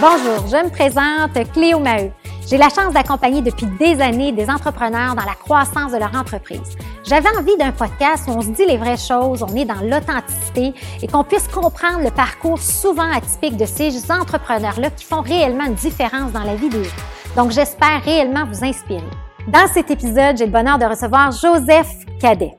Bonjour, je me présente Cléo Maheu. J'ai la chance d'accompagner depuis des années des entrepreneurs dans la croissance de leur entreprise. J'avais envie d'un podcast où on se dit les vraies choses, on est dans l'authenticité et qu'on puisse comprendre le parcours souvent atypique de ces entrepreneurs-là qui font réellement une différence dans la vie des gens. Donc, j'espère réellement vous inspirer. Dans cet épisode, j'ai le bonheur de recevoir Joseph Cadet.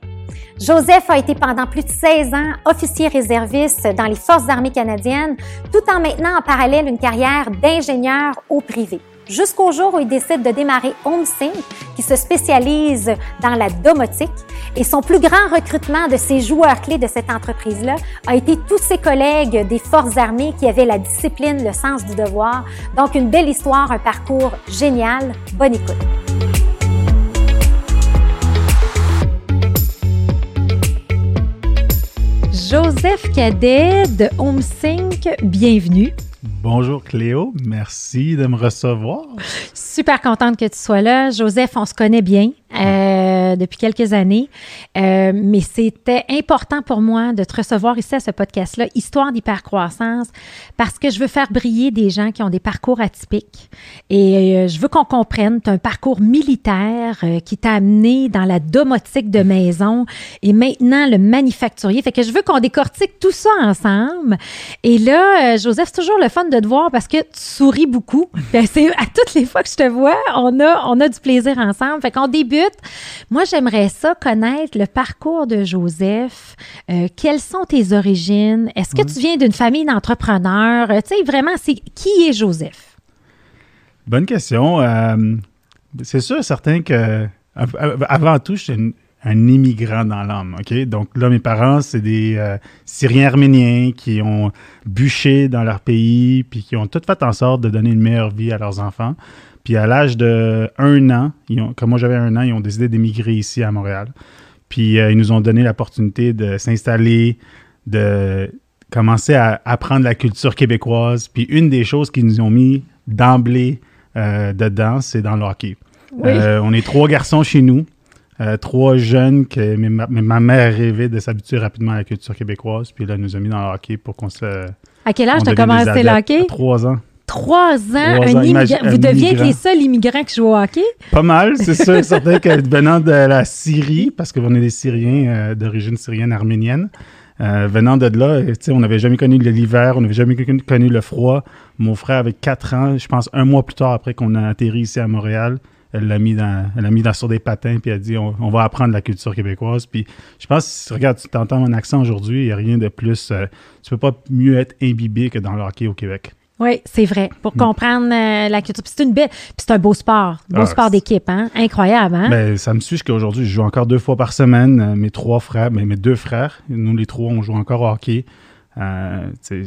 Joseph a été pendant plus de 16 ans officier réserviste dans les Forces armées canadiennes, tout en maintenant en parallèle une carrière d'ingénieur au privé. Jusqu'au jour où il décide de démarrer HomeSync, qui se spécialise dans la domotique. Et son plus grand recrutement de ses joueurs clés de cette entreprise-là a été tous ses collègues des Forces armées qui avaient la discipline, le sens du devoir. Donc, une belle histoire, un parcours génial. Bonne écoute. Joseph Cadet de HomeSync, bienvenue. Bonjour Cléo, merci de me recevoir. Super contente que tu sois là. Joseph, on se connaît bien. Euh, depuis quelques années. Euh, mais c'était important pour moi de te recevoir ici à ce podcast-là, Histoire d'hypercroissance, parce que je veux faire briller des gens qui ont des parcours atypiques. Et euh, je veux qu'on comprenne, tu un parcours militaire qui t'a amené dans la domotique de maison et maintenant le manufacturier. Fait que je veux qu'on décortique tout ça ensemble. Et là, Joseph, c'est toujours le fun de te voir parce que tu souris beaucoup. C'est à toutes les fois que je te vois, on a, on a du plaisir ensemble. Fait qu'on débute moi, j'aimerais ça connaître le parcours de Joseph. Euh, quelles sont tes origines? Est-ce que tu viens d'une famille d'entrepreneurs? Euh, tu sais, vraiment, c'est qui est Joseph? Bonne question. Euh, c'est sûr, certain que avant tout, je suis un immigrant dans l'âme, OK? Donc là, mes parents, c'est des Syriens arméniens qui ont bûché dans leur pays, puis qui ont tout fait en sorte de donner une meilleure vie à leurs enfants. Puis à l'âge de un an, ils ont, comme moi j'avais un an, ils ont décidé d'émigrer ici à Montréal. Puis euh, ils nous ont donné l'opportunité de s'installer, de commencer à apprendre la culture québécoise. Puis une des choses qu'ils nous ont mis d'emblée euh, dedans, c'est dans le hockey. Euh, on est trois garçons chez nous, trois jeunes que ma, ma mère rêvait de s'habituer rapidement à la culture québécoise. Puis là, elle nous a mis dans le hockey pour qu'on se. À quel âge tu as commencé le hockey? trois ans trois ans, un immigrant. Vous deviez être les seuls immigrants qui jouent au hockey? Pas mal, c'est sûr. certain que venant de la Syrie, parce qu'on est des Syriens euh, d'origine syrienne arménienne, euh, venant de là, on n'avait jamais connu l'hiver, on n'avait jamais connu le froid. Mon frère avait quatre ans, je pense un mois plus tard après qu'on a atterri ici à Montréal, elle l'a mis dans, elle l'a mis dans, sur des patins, puis elle a dit on, va apprendre la culture québécoise. Puis je pense, regarde, tu t'entends mon accent aujourd'hui, il n'y a rien de plus. Euh, tu peux pas mieux être imbibé que dans le hockey au Québec. Oui, c'est vrai. Pour mm. comprendre euh, la culture. c'est une belle. c'est un beau sport. Beau ah, sport d'équipe, hein? Incroyable, hein? Ben, ça me suit jusqu'à aujourd'hui. Je joue encore deux fois par semaine. Euh, mes trois frères, ben, mes deux frères, nous les trois, on joue encore au hockey. Euh, il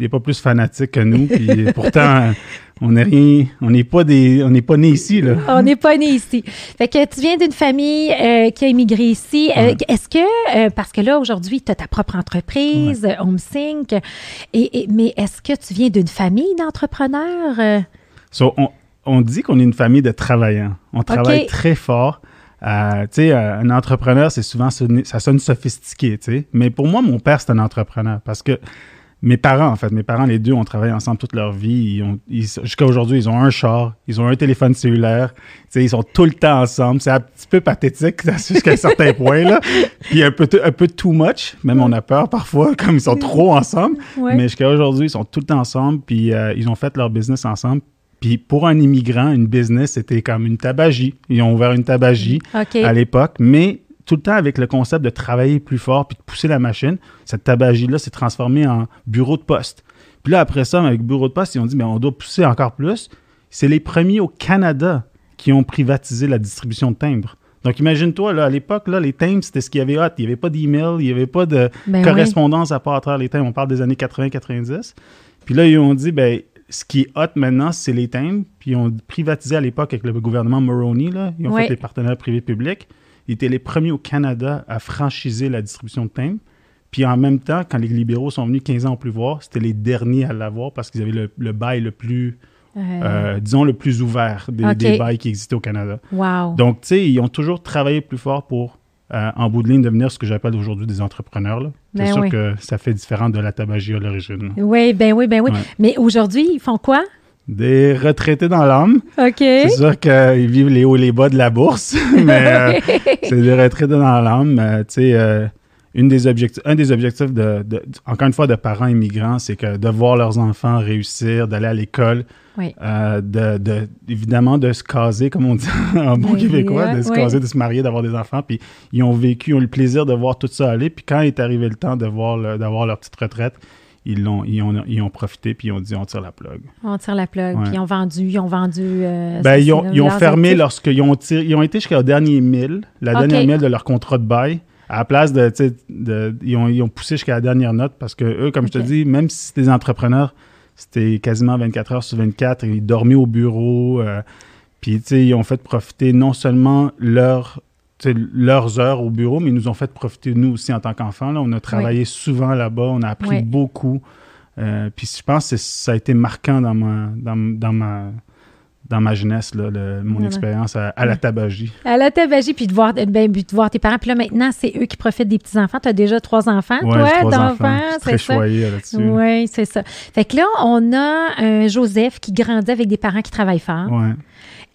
n'est pas plus fanatique que nous. Puis pourtant, on n'est rien, on n'est pas des, on n'est pas né ici là. On n'est pas né ici. Fait que tu viens d'une famille euh, qui a immigré ici. Euh, est-ce que, parce que là aujourd'hui, tu as ta propre entreprise, HomeSync, et, mais est-ce que tu viens d'une famille d'entrepreneurs? on, dit qu'on est une famille de travaillants. On travaille très fort. Euh, tu sais, euh, un entrepreneur, c'est souvent, ça sonne sophistiqué, tu sais. Mais pour moi, mon père, c'est un entrepreneur parce que mes parents, en fait, mes parents, les deux, ont travaillé ensemble toute leur vie. Jusqu'à aujourd'hui, ils ont un char, ils ont un téléphone cellulaire. Tu sais, ils sont tout le temps ensemble. C'est un petit peu pathétique jusqu'à un certain point, là. Puis un peu, un peu too much. Même on a peur parfois, comme ils sont trop ensemble. Mais jusqu'à aujourd'hui, ils sont tout le temps ensemble. Puis euh, ils ont fait leur business ensemble. Puis pour un immigrant, une business, c'était comme une tabagie. Ils ont ouvert une tabagie à l'époque, mais tout le temps avec le concept de travailler plus fort puis de pousser la machine. Cette tabagie-là s'est transformée en bureau de poste. Puis là, après ça, avec bureau de poste, ils ont dit, mais on doit pousser encore plus. C'est les premiers au Canada qui ont privatisé la distribution de timbres. Donc, imagine-toi, là, à l'époque, là, les timbres, c'était ce qu'il y avait hot. Il n'y avait pas d'email, il n'y avait pas de ben correspondance à part à travers les timbres. On parle des années 80-90. Puis là, ils ont dit, ben ce qui est hot maintenant, c'est les timbres. Puis ils ont privatisé à l'époque avec le gouvernement Moroni. Là. Ils ont fait des partenaires privés-publics. Ils étaient les premiers au Canada à franchiser la distribution de timbres. Puis en même temps, quand les libéraux sont venus 15 ans au plus voir, c'était les derniers à l'avoir parce qu'ils avaient le, bail le plus, euh. Euh, disons, le plus ouvert des, bails qui existaient au Canada. Wow. Donc, tu sais, ils ont toujours travaillé plus fort pour euh, en bout de ligne, devenir ce que j'appelle aujourd'hui des entrepreneurs. C'est ben sûr que ça fait différent de la tabagie à l'origine. Oui, ben oui, ben oui. Mais aujourd'hui, ils font quoi? Des retraités dans l'âme. OK. C'est sûr qu'ils vivent les hauts et les bas de la bourse, mais euh, c'est des retraités dans l'âme. tu sais, une des objectifs, un des objectifs, de, encore une fois, de parents immigrants, c'est que de voir leurs enfants réussir, d'aller à l'école, euh, de, évidemment de se caser, comme on dit en bon québécois, de se caser, de se marier, d'avoir des enfants. Puis ils ont vécu, ils ont eu le plaisir de voir tout ça aller. Puis quand est arrivé le temps d'avoir leur petite retraite, ils, l'ont, ils, ont, ils ont profité puis ils ont dit on tire la plug. On tire la plug. Puis ils ont vendu. Ils ont vendu. Euh, ben, ils ont, ils ont fermé lorsqu'ils ont, ils ont été jusqu'au dernier mille, la dernière mille de leur contrat de bail à la place de, de ils, ont, ils, ont, poussé jusqu'à la dernière note parce que eux, comme je te dis, même si c'était des entrepreneurs, c'était quasiment 24 heures sur 24, ils dormaient au bureau, euh, puis ils ont fait profiter non seulement leur, leurs heures au bureau, mais ils nous ont fait profiter nous aussi en tant qu'enfants. On a travaillé souvent là-bas, on a appris beaucoup. Euh, puis je pense que ça a été marquant dans ma, dans, dans ma, dans ma jeunesse, là, mon expérience à, la tabagie. À la tabagie, puis de voir, ben, de voir tes parents. Puis là, maintenant, c'est eux qui profitent des petits-enfants. Tu as déjà trois enfants, toi, d'enfants. C'est très là-dessus. Oui, c'est ça. Fait que là, on a un Joseph qui grandit avec des parents qui travaillent fort. Ouais.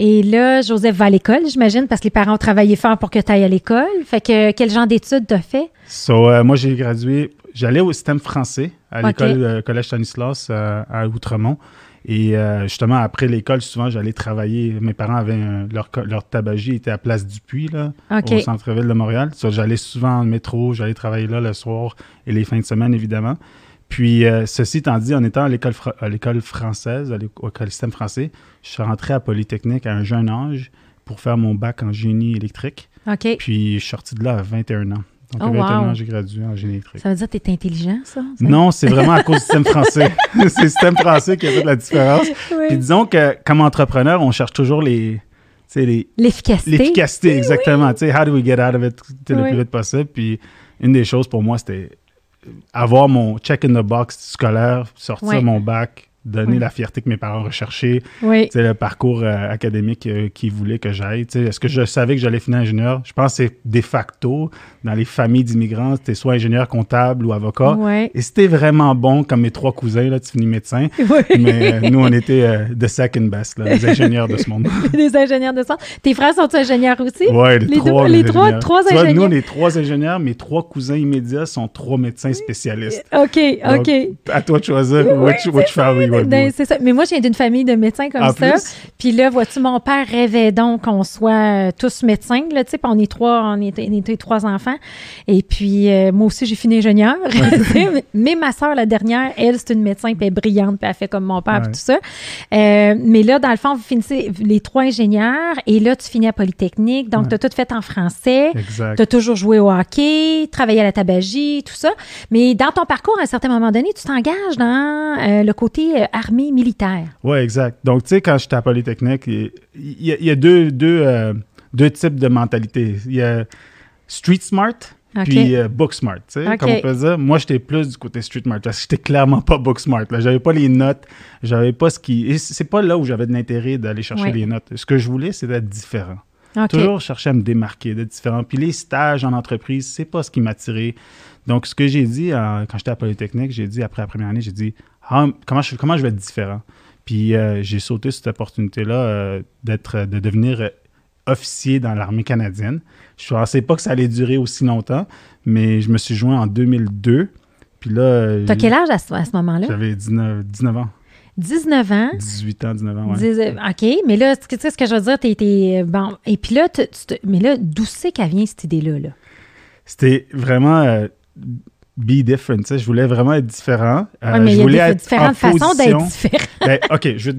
Et là, Joseph va à l'école, j'imagine, parce que les parents ont travaillé fort pour que tu ailles à l'école. Fait que quel genre d'études tu as fait? So, euh, moi, j'ai gradué, j'allais au système français à l'école euh, Collège Stanislas euh, à Outremont. Et euh, justement, après l'école, souvent, j'allais travailler. Mes parents avaient leur, leur tabagie était à Place du Puy, là, au centre-ville de Montréal. j'allais souvent en métro, j'allais travailler là le soir et les fins de semaine, évidemment. Puis, euh, ceci étant dit, en étant à l'école, à l'école française, au système français, je suis rentré à Polytechnique à un jeune âge pour faire mon bac en génie électrique. Puis, je suis sorti de là à 21 ans. Donc, oh, wow. j'ai gradué en génie électrique. Ça veut dire que tu es intelligent, ça? Non, c'est vraiment à cause du système français. c'est le système français qui a fait la différence. Puis disons que, comme entrepreneur, on cherche toujours les... L'efficacité. L'efficacité, exactement. Tu sais, how do we get out of it le plus vite possible? Puis une des choses pour moi, c'était avoir mon check in the box scolaire, sortir mon bac, donner la fierté que mes parents recherchaient, oui. le parcours euh, académique euh, qu'ils voulaient que j'aille. Est-ce que je savais que j'allais finir ingénieur? Je pense que c'est de facto, dans les familles d'immigrants, tu es soit ingénieur comptable ou avocat. Et c'était vraiment bon, comme mes trois cousins, là, tu finis médecin. Mais euh, nous, on était the second best, les ingénieurs de ce monde. les ingénieurs de ce monde. Tes frères sont ingénieurs aussi? Oui, les, trois. les trois, trois ingénieurs. nous, on est trois ingénieurs. Mes trois cousins immédiats sont trois médecins spécialistes. OK, OK. À toi de choisir which, which family ben, c'est ça. Mais moi, je viens d'une famille de médecins comme ça. Puis là, vois-tu, mon père rêvait donc qu'on soit euh, tous médecins, là, tu sais, on est trois, on était, trois enfants. Et puis, euh, moi aussi, j'ai fini ingénieur. mais ma soeur, la dernière, elle, c'est une médecin, puis elle est brillante, puis elle fait comme mon père, puis tout ça. Euh, mais là, dans le fond, vous finissez les trois ingénieurs, et là, tu finis à Polytechnique. Donc, tu as tout fait en français. Tu as toujours joué au hockey, travaillé à la tabagie, tout ça. Mais dans ton parcours, à un certain moment donné, tu t'engages dans le côté armée militaire. Oui, exact. Donc, tu sais, quand j'étais à Polytechnique, il y, a, deux, deux, euh, deux types de mentalités. Il y a street smart, puis euh, book smart, tu sais, comme on peut dire. Moi, j'étais plus du côté street smart, parce que j'étais clairement pas book smart. J'avais pas les notes, j'avais pas ce qui... C'est pas là où j'avais de l'intérêt d'aller chercher les notes. Ce que je voulais, c'est d'être différent. Toujours chercher à me démarquer, d'être différent. Puis les stages en entreprise, c'est pas ce qui m'attirait. Donc, ce que j'ai dit quand j'étais à Polytechnique, j'ai dit après la première année, j'ai dit ah, comment, je, comment je vais être différent? Puis euh, j'ai sauté cette opportunité-là euh, d'être, de devenir officier dans l'armée canadienne. Je ne pensais pas que ça allait durer aussi longtemps, mais je me suis joint en 2002. Puis là. as quel âge à ce, moment-là? J'avais 19, 19 ans. 19 ans? 18 ans, 19 ans, oui. OK, mais là, tu sais ce que je veux dire, t'es, bon, et puis là, mais là, d'où c'est qu'elle vient cette idée-là? Là? C'était vraiment euh, be different. Je voulais vraiment être différent. Euh, mais je il voulais y a différentes façons d'être différent. ben, OK, je,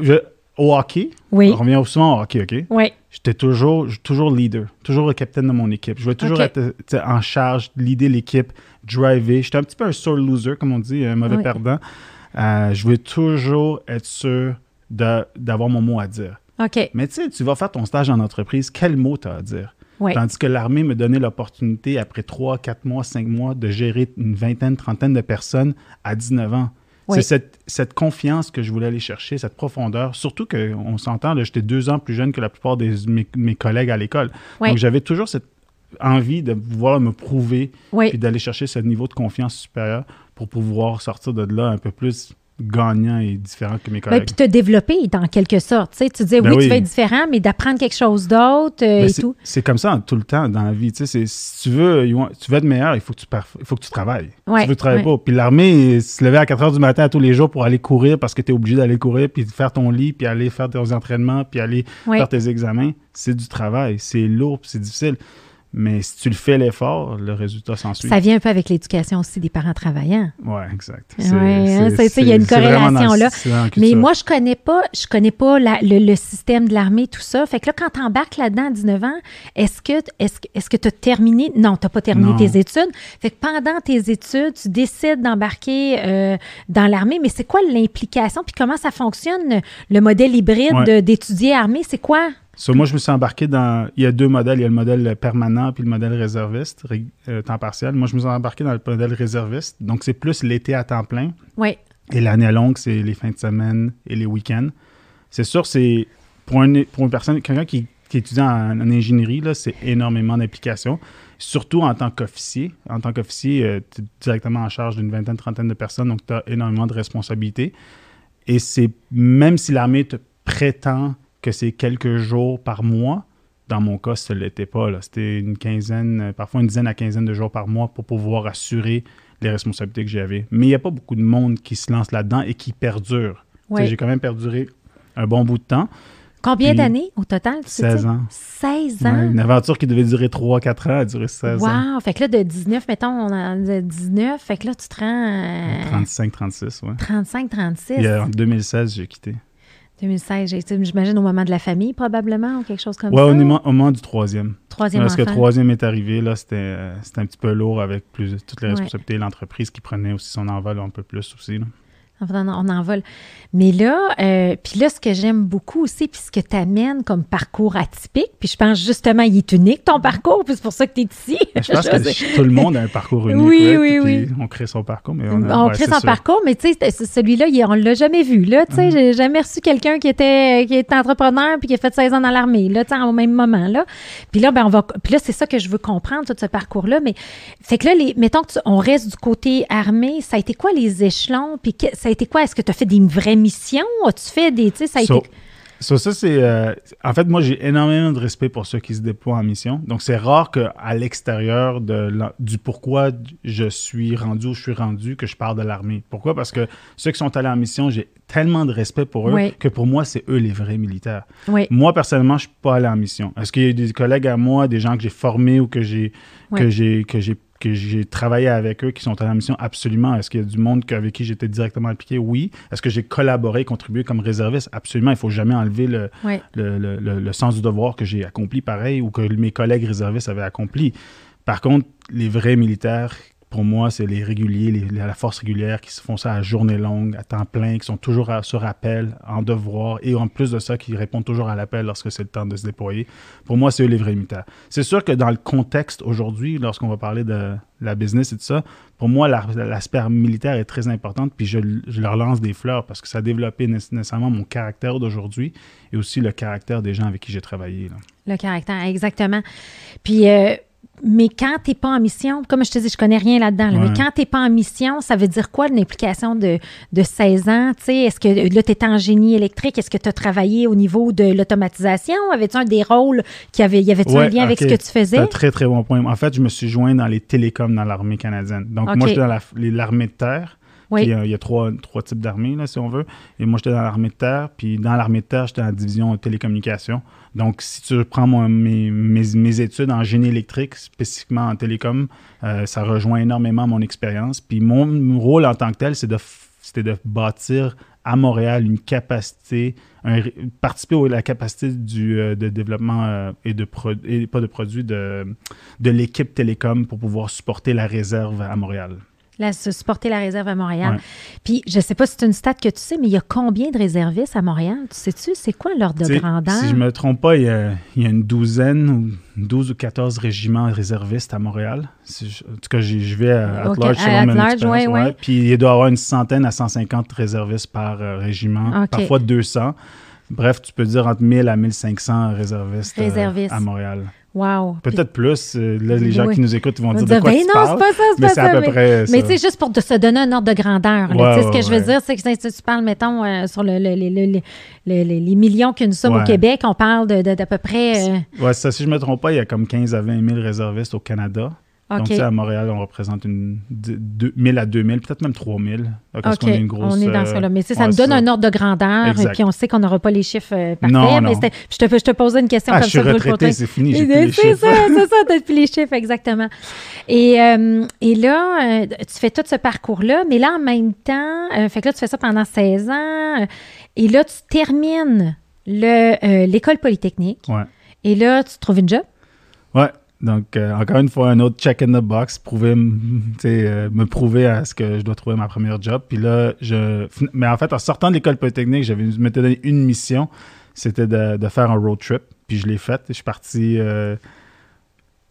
je, au hockey, oui. on revient souvent au hockey, OK? Oui. J'étais toujours, toujours leader, toujours le capitaine de mon équipe. Je voulais toujours être en charge, leader l'équipe, driver. J'étais un petit peu un sore loser, comme on dit, un mauvais perdant. Euh, je voulais toujours être sûr d'avoir mon mot à dire. OK. Mais tu sais, tu vas faire ton stage en entreprise, quel mot tu as à dire? Tandis que l'armée me donnait l'opportunité, après 3, 4 mois, 5 mois, de gérer une vingtaine, trentaine de personnes à 19 ans. C'est cette, confiance que je voulais aller chercher, cette profondeur. Surtout qu'on s'entend, j'étais deux ans plus jeune que la plupart de mes, collègues à l'école. Donc, j'avais toujours cette envie de pouvoir me prouver Oui. puis d'aller chercher ce niveau de confiance supérieur pour pouvoir sortir de là un peu plus gagnant et différent que mes Ben, collègues. puis te développer en quelque sorte. Tu sais, tu disais, Ben oui, oui. tu vas être différent, mais d'apprendre quelque chose d'autre euh, Ben, et c'est- tout. C'est comme ça tout le temps dans la vie. Si tu veux, tu veux être meilleur, il faut que tu, il faut que tu travailles. Ouais, Tu veux travailler ouais. pas. Puis l'armée, se lever à 4 heures du matin tous les jours pour aller courir parce que tu es obligé d'aller courir, puis de faire ton lit, puis aller faire tes entraînements, puis aller Oui. faire tes examens, c'est du travail. C'est lourd, c'est difficile. Mais si tu le fais l'effort, le résultat s'ensuit. Ça vient un peu avec l'éducation aussi des parents travaillants. Ouais, exact. Hein, il y a une corrélation là. Mais moi, je connais pas, je connais pas la- le, le système de l'armée, tout ça. Fait que là, quand tu embarques là-dedans à 19 ans, est-ce que est-ce, que- est-ce que tu as terminé? Non, tu n'as pas terminé Non. tes études. Fait que pendant tes études, tu décides d'embarquer euh, dans l'armée. Mais c'est quoi l'implication? Puis comment ça fonctionne, le modèle hybride Ouais. d'étudier armée? C'est quoi? So, moi, je me suis embarqué dans. Il y a deux modèles. Il y a le modèle permanent puis le modèle réserviste, ré- euh, temps partiel. Moi, je me suis embarqué dans le modèle réserviste. Donc, c'est plus l'été à temps plein. Oui. Et l'année longue, c'est les fins de semaine et les week-ends. C'est sûr, c'est pour, un- pour une personne, quelqu'un qui, qui étudie en, en ingénierie, là, c'est énormément d'implications. Surtout en tant qu'officier. En tant qu'officier, tu es directement en charge d'une vingtaine, trentaine de personnes, donc tu as énormément de responsabilités. Et c'est même si l'armée te prétend que c'est quelques jours par mois, dans mon cas, ce ne l'était pas. C'était une quinzaine, euh, parfois une dizaine à quinzaine de jours par mois pour pouvoir assurer les responsabilités que j'avais. Mais il n'y a pas beaucoup de monde qui se lance là-dedans et qui perdure. J'ai quand même perduré un bon bout de temps. Combien d'années au total? tu sais? 16 ans. 16 Ouais, ans? une aventure qui devait durer 3-4 ans a duré 16 ans. Wow! Fait que là, de 19, mettons, on a de 19, fait que là, tu te rends à 35-36, ouais. 35, 36. Et euh, en 2016, j'ai quitté. 2016, j'ai été, j'imagine, au moment de la famille, probablement, ou quelque chose comme Ouais, ça? au moment, au moment du troisième. Troisième Parce que troisième est arrivé, là, c'était euh, c'était un petit peu lourd avec plus, toutes les Ouais. responsabilités. L'entreprise qui prenait aussi son envol un peu plus aussi. là. On en, on vole. Mais là, euh, puis là, ce que j'aime beaucoup aussi, puis ce que tu amènes comme parcours atypique, puis je pense justement, il est unique ton parcours, puis c'est pour ça que tu es ici. Je pense que tout le monde a un parcours unique. Oui, ouais, oui, puis On crée son parcours, mais on, On, a, ouais, crée son sûr. parcours, mais tu sais, celui-là, il- on l'a jamais vu. Là, tu sais, Mm-hmm. j'ai jamais reçu quelqu'un qui était, qui était entrepreneur puis qui a fait 16 ans dans l'armée, là, tu sais, au même moment, là. Puis là, ben, on va, puis là, c'est ça que je veux comprendre, tout ce parcours-là. Mais, fait que là, les, mettons que tu- on reste du côté armée, ça a été quoi les échelons? Puis ça a été quoi? Est-ce que tu as fait des vraies missions? As-tu fait des, tu sais, ça a So- été... so ça, c'est. euh, en fait, moi, j'ai énormément de respect pour ceux qui se déploient en mission. Donc, c'est rare qu'à l'extérieur de du pourquoi je suis rendu où je suis rendu, que je parle de l'armée. Pourquoi? Parce que ceux qui sont allés en mission, j'ai tellement de respect pour eux Oui. que pour moi, c'est eux les vrais militaires. Oui, Moi, personnellement, je suis pas allé en mission. Est-ce qu'il y a des collègues à moi, des gens que j'ai formés ou que j'ai Ouais. que j'ai que j'ai travaillé avec eux qui sont allés en mission? Absolument. Est-ce qu'il y a du monde avec qui j'étais directement impliqué? Oui. Est-ce que j'ai collaboré, contribué comme réserviste? Absolument. Il faut jamais enlever le, oui. le, le- le- le sens du devoir que j'ai accompli pareil ou que mes collègues réservistes avaient accompli. Par contre, les vrais militaires, pour moi, c'est les réguliers, les- la force régulière qui se font ça à journée longue, à temps plein, qui sont toujours à- sur appel, en devoir, et en plus de ça, qui répondent toujours à l'appel lorsque c'est le temps de se déployer. Pour moi, c'est eux les vrais militaires. C'est sûr que dans le contexte aujourd'hui, lorsqu'on va parler de la business et tout ça, pour moi, la- l'aspect militaire est très important, puis je, leur lance des fleurs parce que ça a développé né- nécessairement mon caractère d'aujourd'hui et aussi le caractère des gens avec qui j'ai travaillé. Le caractère, exactement. Puis, euh, mais quand tu n'es pas en mission, comme je te dis, je connais rien là-dedans, là, Ouais. mais quand tu n'es pas en mission, ça veut dire quoi une implication de, de 16 ans? Est-ce que là, tu étais en génie électrique? Est-ce que tu as travaillé au niveau de l'automatisation? Avais-tu un des rôles qui avait, y avait-tu un lien avec ce que tu C'est faisais? un très, très bon point. En fait, je me suis joint dans les télécoms dans l'armée canadienne. Donc, Ok. moi, j'étais dans la- l'armée de terre. Oui. Puis, euh, il y a trois, trois types d'armées, si on veut. Et moi, j'étais dans l'armée de terre. Puis, dans l'armée de terre, j'étais en division télécommunications. Donc, si tu prends mes, études en génie électrique, spécifiquement en télécom, euh, ça rejoint énormément mon expérience. Puis, mon rôle en tant que tel, c'est de, c'était de bâtir à Montréal une capacité, participer à la capacité du, euh, de développement euh, et de pas de produits de l'équipe télécom pour pouvoir supporter la réserve à Montréal. Se supporter la réserve à Montréal. Ouais. Puis, je ne sais pas si c'est une stat que tu sais, mais il y a combien de réservistes à Montréal? Tu sais-tu, c'est quoi l'ordre de grandeur? Si je me trompe pas, il y a, il y a une douzaine ou 12 ou 14 régiments réservistes à Montréal. Je- en tout cas, je vais à, at Ok, large à selon mon large, expérience, ouais, ouais. Puis il doit y avoir une centaine à 150 réservistes par euh, régiment, Ok. parfois 200. Bref, tu peux dire entre 1000 à 1500 réservistes, euh, Réservistes. à Montréal. Wow. Peut-être plus. Euh, là, les gens qui nous écoutent vont dire de quoi ben tu non, parles. pas ça, mais c'est à peu mais, près mais ça. tu sais, juste pour de se donner un ordre de grandeur. là, Ouais, tu sais, ce que ouais, je veux ouais. dire, c'est que si tu parles, mettons, euh, sur le, le- le- le- le- le- les millions que nous sommes au Ouais. Québec, on parle de- de- d'à peu près... euh, Ouais, ça, si je ne me trompe pas, il y a comme 15 à 20 000 réservistes au Canada. Donc, OK. tu sais, à Montréal, on représente une, de- de- 1000 à 2000, peut-être même 3000. Parce OK, qu'on est une grosse. on est dans ce cas-là. Mais ça nous donne c'est un ordre de grandeur, Exact. et puis on sait qu'on n'aura pas les chiffres euh, parfaits. Non, mais non. je te, je te posais une question Ah, comme je suis ça. retraité, c'est fini, C'est ça, c'est ça, t'as plus les chiffres, exactement. Et, euh, et là, euh, tu fais tout ce parcours-là, mais là, en même temps, euh, fait que là, tu fais ça pendant 16 ans, euh, et là, tu termines euh, l'école polytechnique, Ouais. et là, tu trouves une job? Ouais. Donc, euh, encore une fois, un autre check in the box, prouver, euh, me prouver à ce que je dois trouver ma première job. Puis là, je. Mais en fait, en sortant de l'école polytechnique, j'avais, m'étais donné une mission, c'était de, faire un road trip. Puis je l'ai fait. Je suis parti, euh,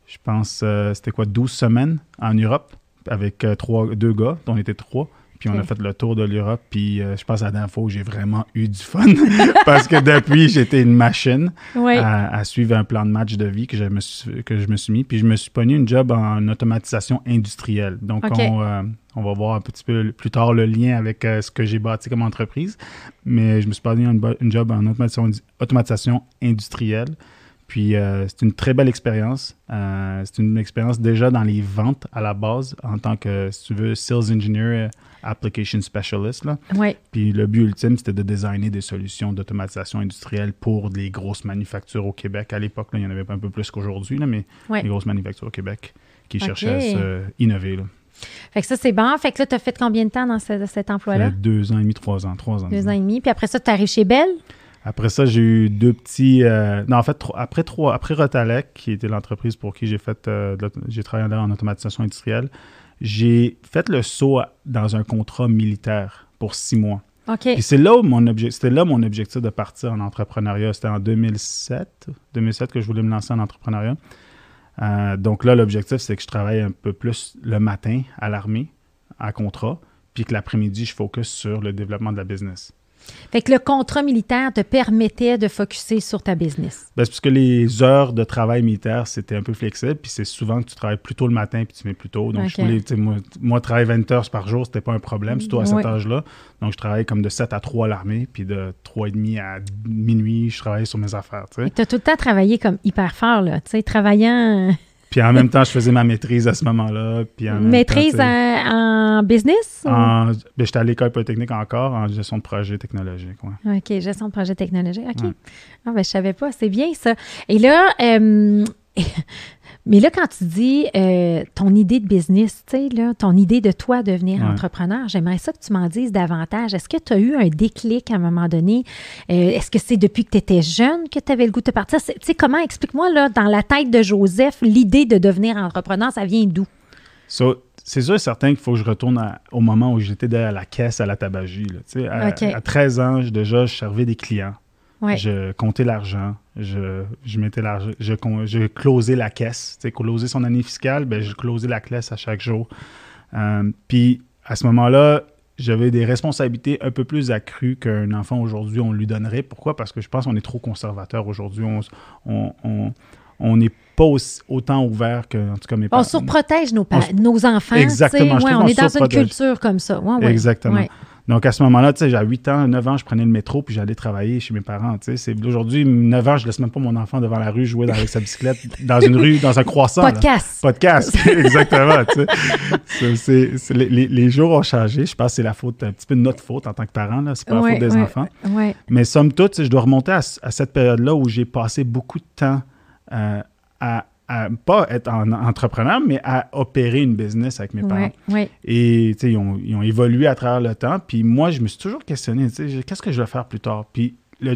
je pense, c'était quoi, 12 semaines en Europe avec trois, deux gars, dont on était trois. Puis on a Ok. fait le tour de l'Europe. Puis euh, je pense à la dernière fois où j'ai vraiment eu du fun. Parce que depuis, j'étais une machine Oui. à, à suivre un plan de match de vie que je me suis, que je me suis mis. Puis je me suis pogné une job en automatisation industrielle. Donc, on, euh, on va voir un petit peu plus tard le lien avec euh, ce que j'ai bâti comme entreprise. Mais je me suis pogné une job en automatisation, automatisation industrielle. Puis euh, c'est une très belle expérience. Euh, c'est une expérience déjà dans les ventes à la base en tant que, si tu veux, Sales Engineer euh, Application Specialist. Là. Oui. Puis le but ultime, c'était de designer des solutions d'automatisation industrielle pour les grosses manufactures au Québec. À l'époque, là, il y en avait pas un peu plus qu'aujourd'hui, là, mais Ouais. les grosses manufactures au Québec qui cherchaient à se innover. Là. Fait que ça, c'est bon. Fait que là, tu as fait combien de temps dans ce- cet Ça emploi-là? fait deux ans et demi, trois ans, trois ans. Deux ans et demi. Puis après ça, tu arrives chez Belle. Après ça, j'ai eu deux petits. euh, non, en fait, trois- après trois, après Rotalec, qui était l'entreprise pour qui j'ai fait, euh, j'ai travaillé en automatisation industrielle, j'ai fait le saut dans un contrat militaire pour six mois. OK. Puis c'est là où mon objectif, c'était là mon objectif de partir en entrepreneuriat. C'était en 2007, 2007 que je voulais me lancer en entrepreneuriat. Euh, donc là, l'objectif, c'est que je travaille un peu plus le matin à l'armée, à contrat, puis que l'après-midi, je focus sur le développement de la business. Fait que le contrat militaire te permettait de focuser sur ta business. Ben, c'est parce que les heures de travail militaire, c'était un peu flexible, puis c'est souvent que tu travailles plus tôt le matin, puis tu mets plus tôt. Donc, je voulais, moi, moi, travailler 20 heures par jour, c'était pas un problème, surtout à cet âge-là. Donc, je travaillais comme de 7 à 3 à l'armée, puis de 3h30 à minuit, je travaillais sur mes affaires. Tu as tout le temps travaillé comme hyper fort, là. Tu sais, travaillant. Puis en même temps, je faisais ma maîtrise à ce moment-là. Puis en même maîtrise temps, en, en business? en- ben, J'étais à l'école polytechnique encore en gestion de projet technologique. ouais. OK, gestion de projet technologique. OK. Ouais. Ah, ben, je savais pas. C'est bien, ça. Et là, euh, mais là, quand tu dis euh, ton idée de business, tu sais, là, ton idée de toi devenir Ouais. entrepreneur, j'aimerais ça que tu m'en dises davantage. Est-ce que tu as eu un déclic à un moment donné? Euh, Est-ce que c'est depuis que tu étais jeune que tu avais le goût de partir? Tu sais, comment, explique-moi, là, dans la tête de Joseph, l'idée de devenir entrepreneur, ça vient d'où? So, c'est sûr et certain qu'il faut que je retourne à- au moment où j'étais derrière la caisse à la tabagie. là. À, à 13 ans, déjà, je servais des clients. Ouais. Je comptais l'argent. Je, je mettais l'argent. Je, je closais la caisse. Tu sais, closer son année fiscale, ben, je closais la caisse à chaque jour. Euh, Puis, à ce moment-là, j'avais des responsabilités un peu plus accrues qu'un enfant aujourd'hui, on lui donnerait. Pourquoi? Parce que je pense qu'on est trop conservateur aujourd'hui. On on- on- on n'est pas aussi- autant ouvert que, en tout cas, mes On parents. surprotège nos, pa- On nos enfants. Exactement, Ouais, on est dans une culture comme ça. Ouais. Exactement. Donc, à ce moment-là, tu sais, j'avais 8 ans, 9 ans, je prenais le métro puis j'allais travailler chez mes parents. tu sais. Aujourd'hui, 9 ans, je laisse même pas mon enfant devant la rue jouer avec sa bicyclette dans une rue, dans un croissant. là. Podcast. Podcast, exactement. tu sais. C'est- c'est- c'est- les, les- les jours ont changé. Je pense que c'est la faute, un petit peu de notre faute en tant que parents. là. C'est pas la faute des ouais, enfants. ouais. Mais somme toute, tu sais, je dois remonter à, à cette période-là où j'ai passé beaucoup de temps euh, à, à pas être en entrepreneur, mais à opérer une business avec mes parents. Ouais, ouais. Et tu sais, ils ont, ils ont évolué à travers le temps. Puis moi, je me suis toujours questionné, tu sais, qu'est-ce que je vais faire plus tard? Puis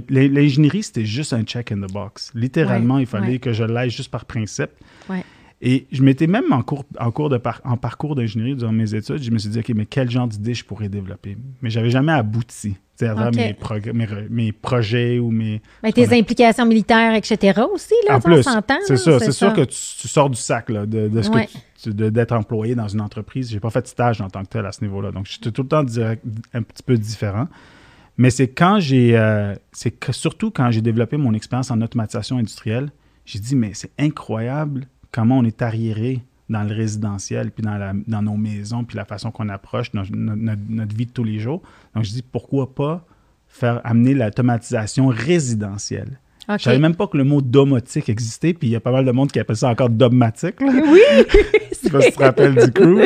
l'ingénierie, c'était juste un check in the box. Littéralement, Ouais, il fallait que je l'aille juste par principe. Et je m'étais même en cours, en cours de par- en parcours d'ingénierie durant mes études, je me suis dit, OK, mais quel genre d'idée je pourrais développer? Mais j'avais jamais abouti à travers mes, projets ou mes... Mais tes implications militaires, etc. aussi, là, En plus, c'est sûr, c'est sûr que tu, tu sors du sac là, de, de ce Ouais. que tu- de- d'être employé dans une entreprise. J'ai pas fait de stage en tant que tel à ce niveau-là, donc j'étais tout le temps direct- un petit peu différent. Mais c'est quand j'ai, euh, c'est surtout quand j'ai développé mon expérience en automatisation industrielle, j'ai dit, mais c'est incroyable comment on est arriéré dans le résidentiel, puis dans, la, dans nos maisons, puis la façon qu'on approche notre, notre, vie de tous les jours. Donc, je dis, pourquoi pas faire amener l'automatisation résidentielle? Je Je savais même pas que le mot domotique existait, puis il y a pas mal de monde qui appelle ça encore dogmatique. Oui! je sais pas si tu te rappelles du coup.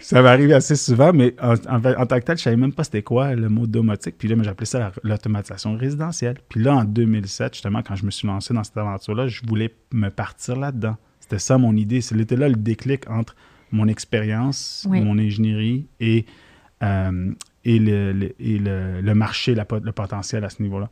Ça m'arrive assez souvent, mais en, en, tant que tel, je savais même pas c'était quoi le mot domotique. Puis là, j'appelais ça l'automatisation résidentielle. Puis là, en 2007, justement, quand je me suis lancé dans cette aventure-là, je voulais me partir là-dedans. C'était ça mon idée. C'était là le déclic entre mon expérience, mon ingénierie et, euh, et, le, et le, marché, le potentiel à ce niveau-là.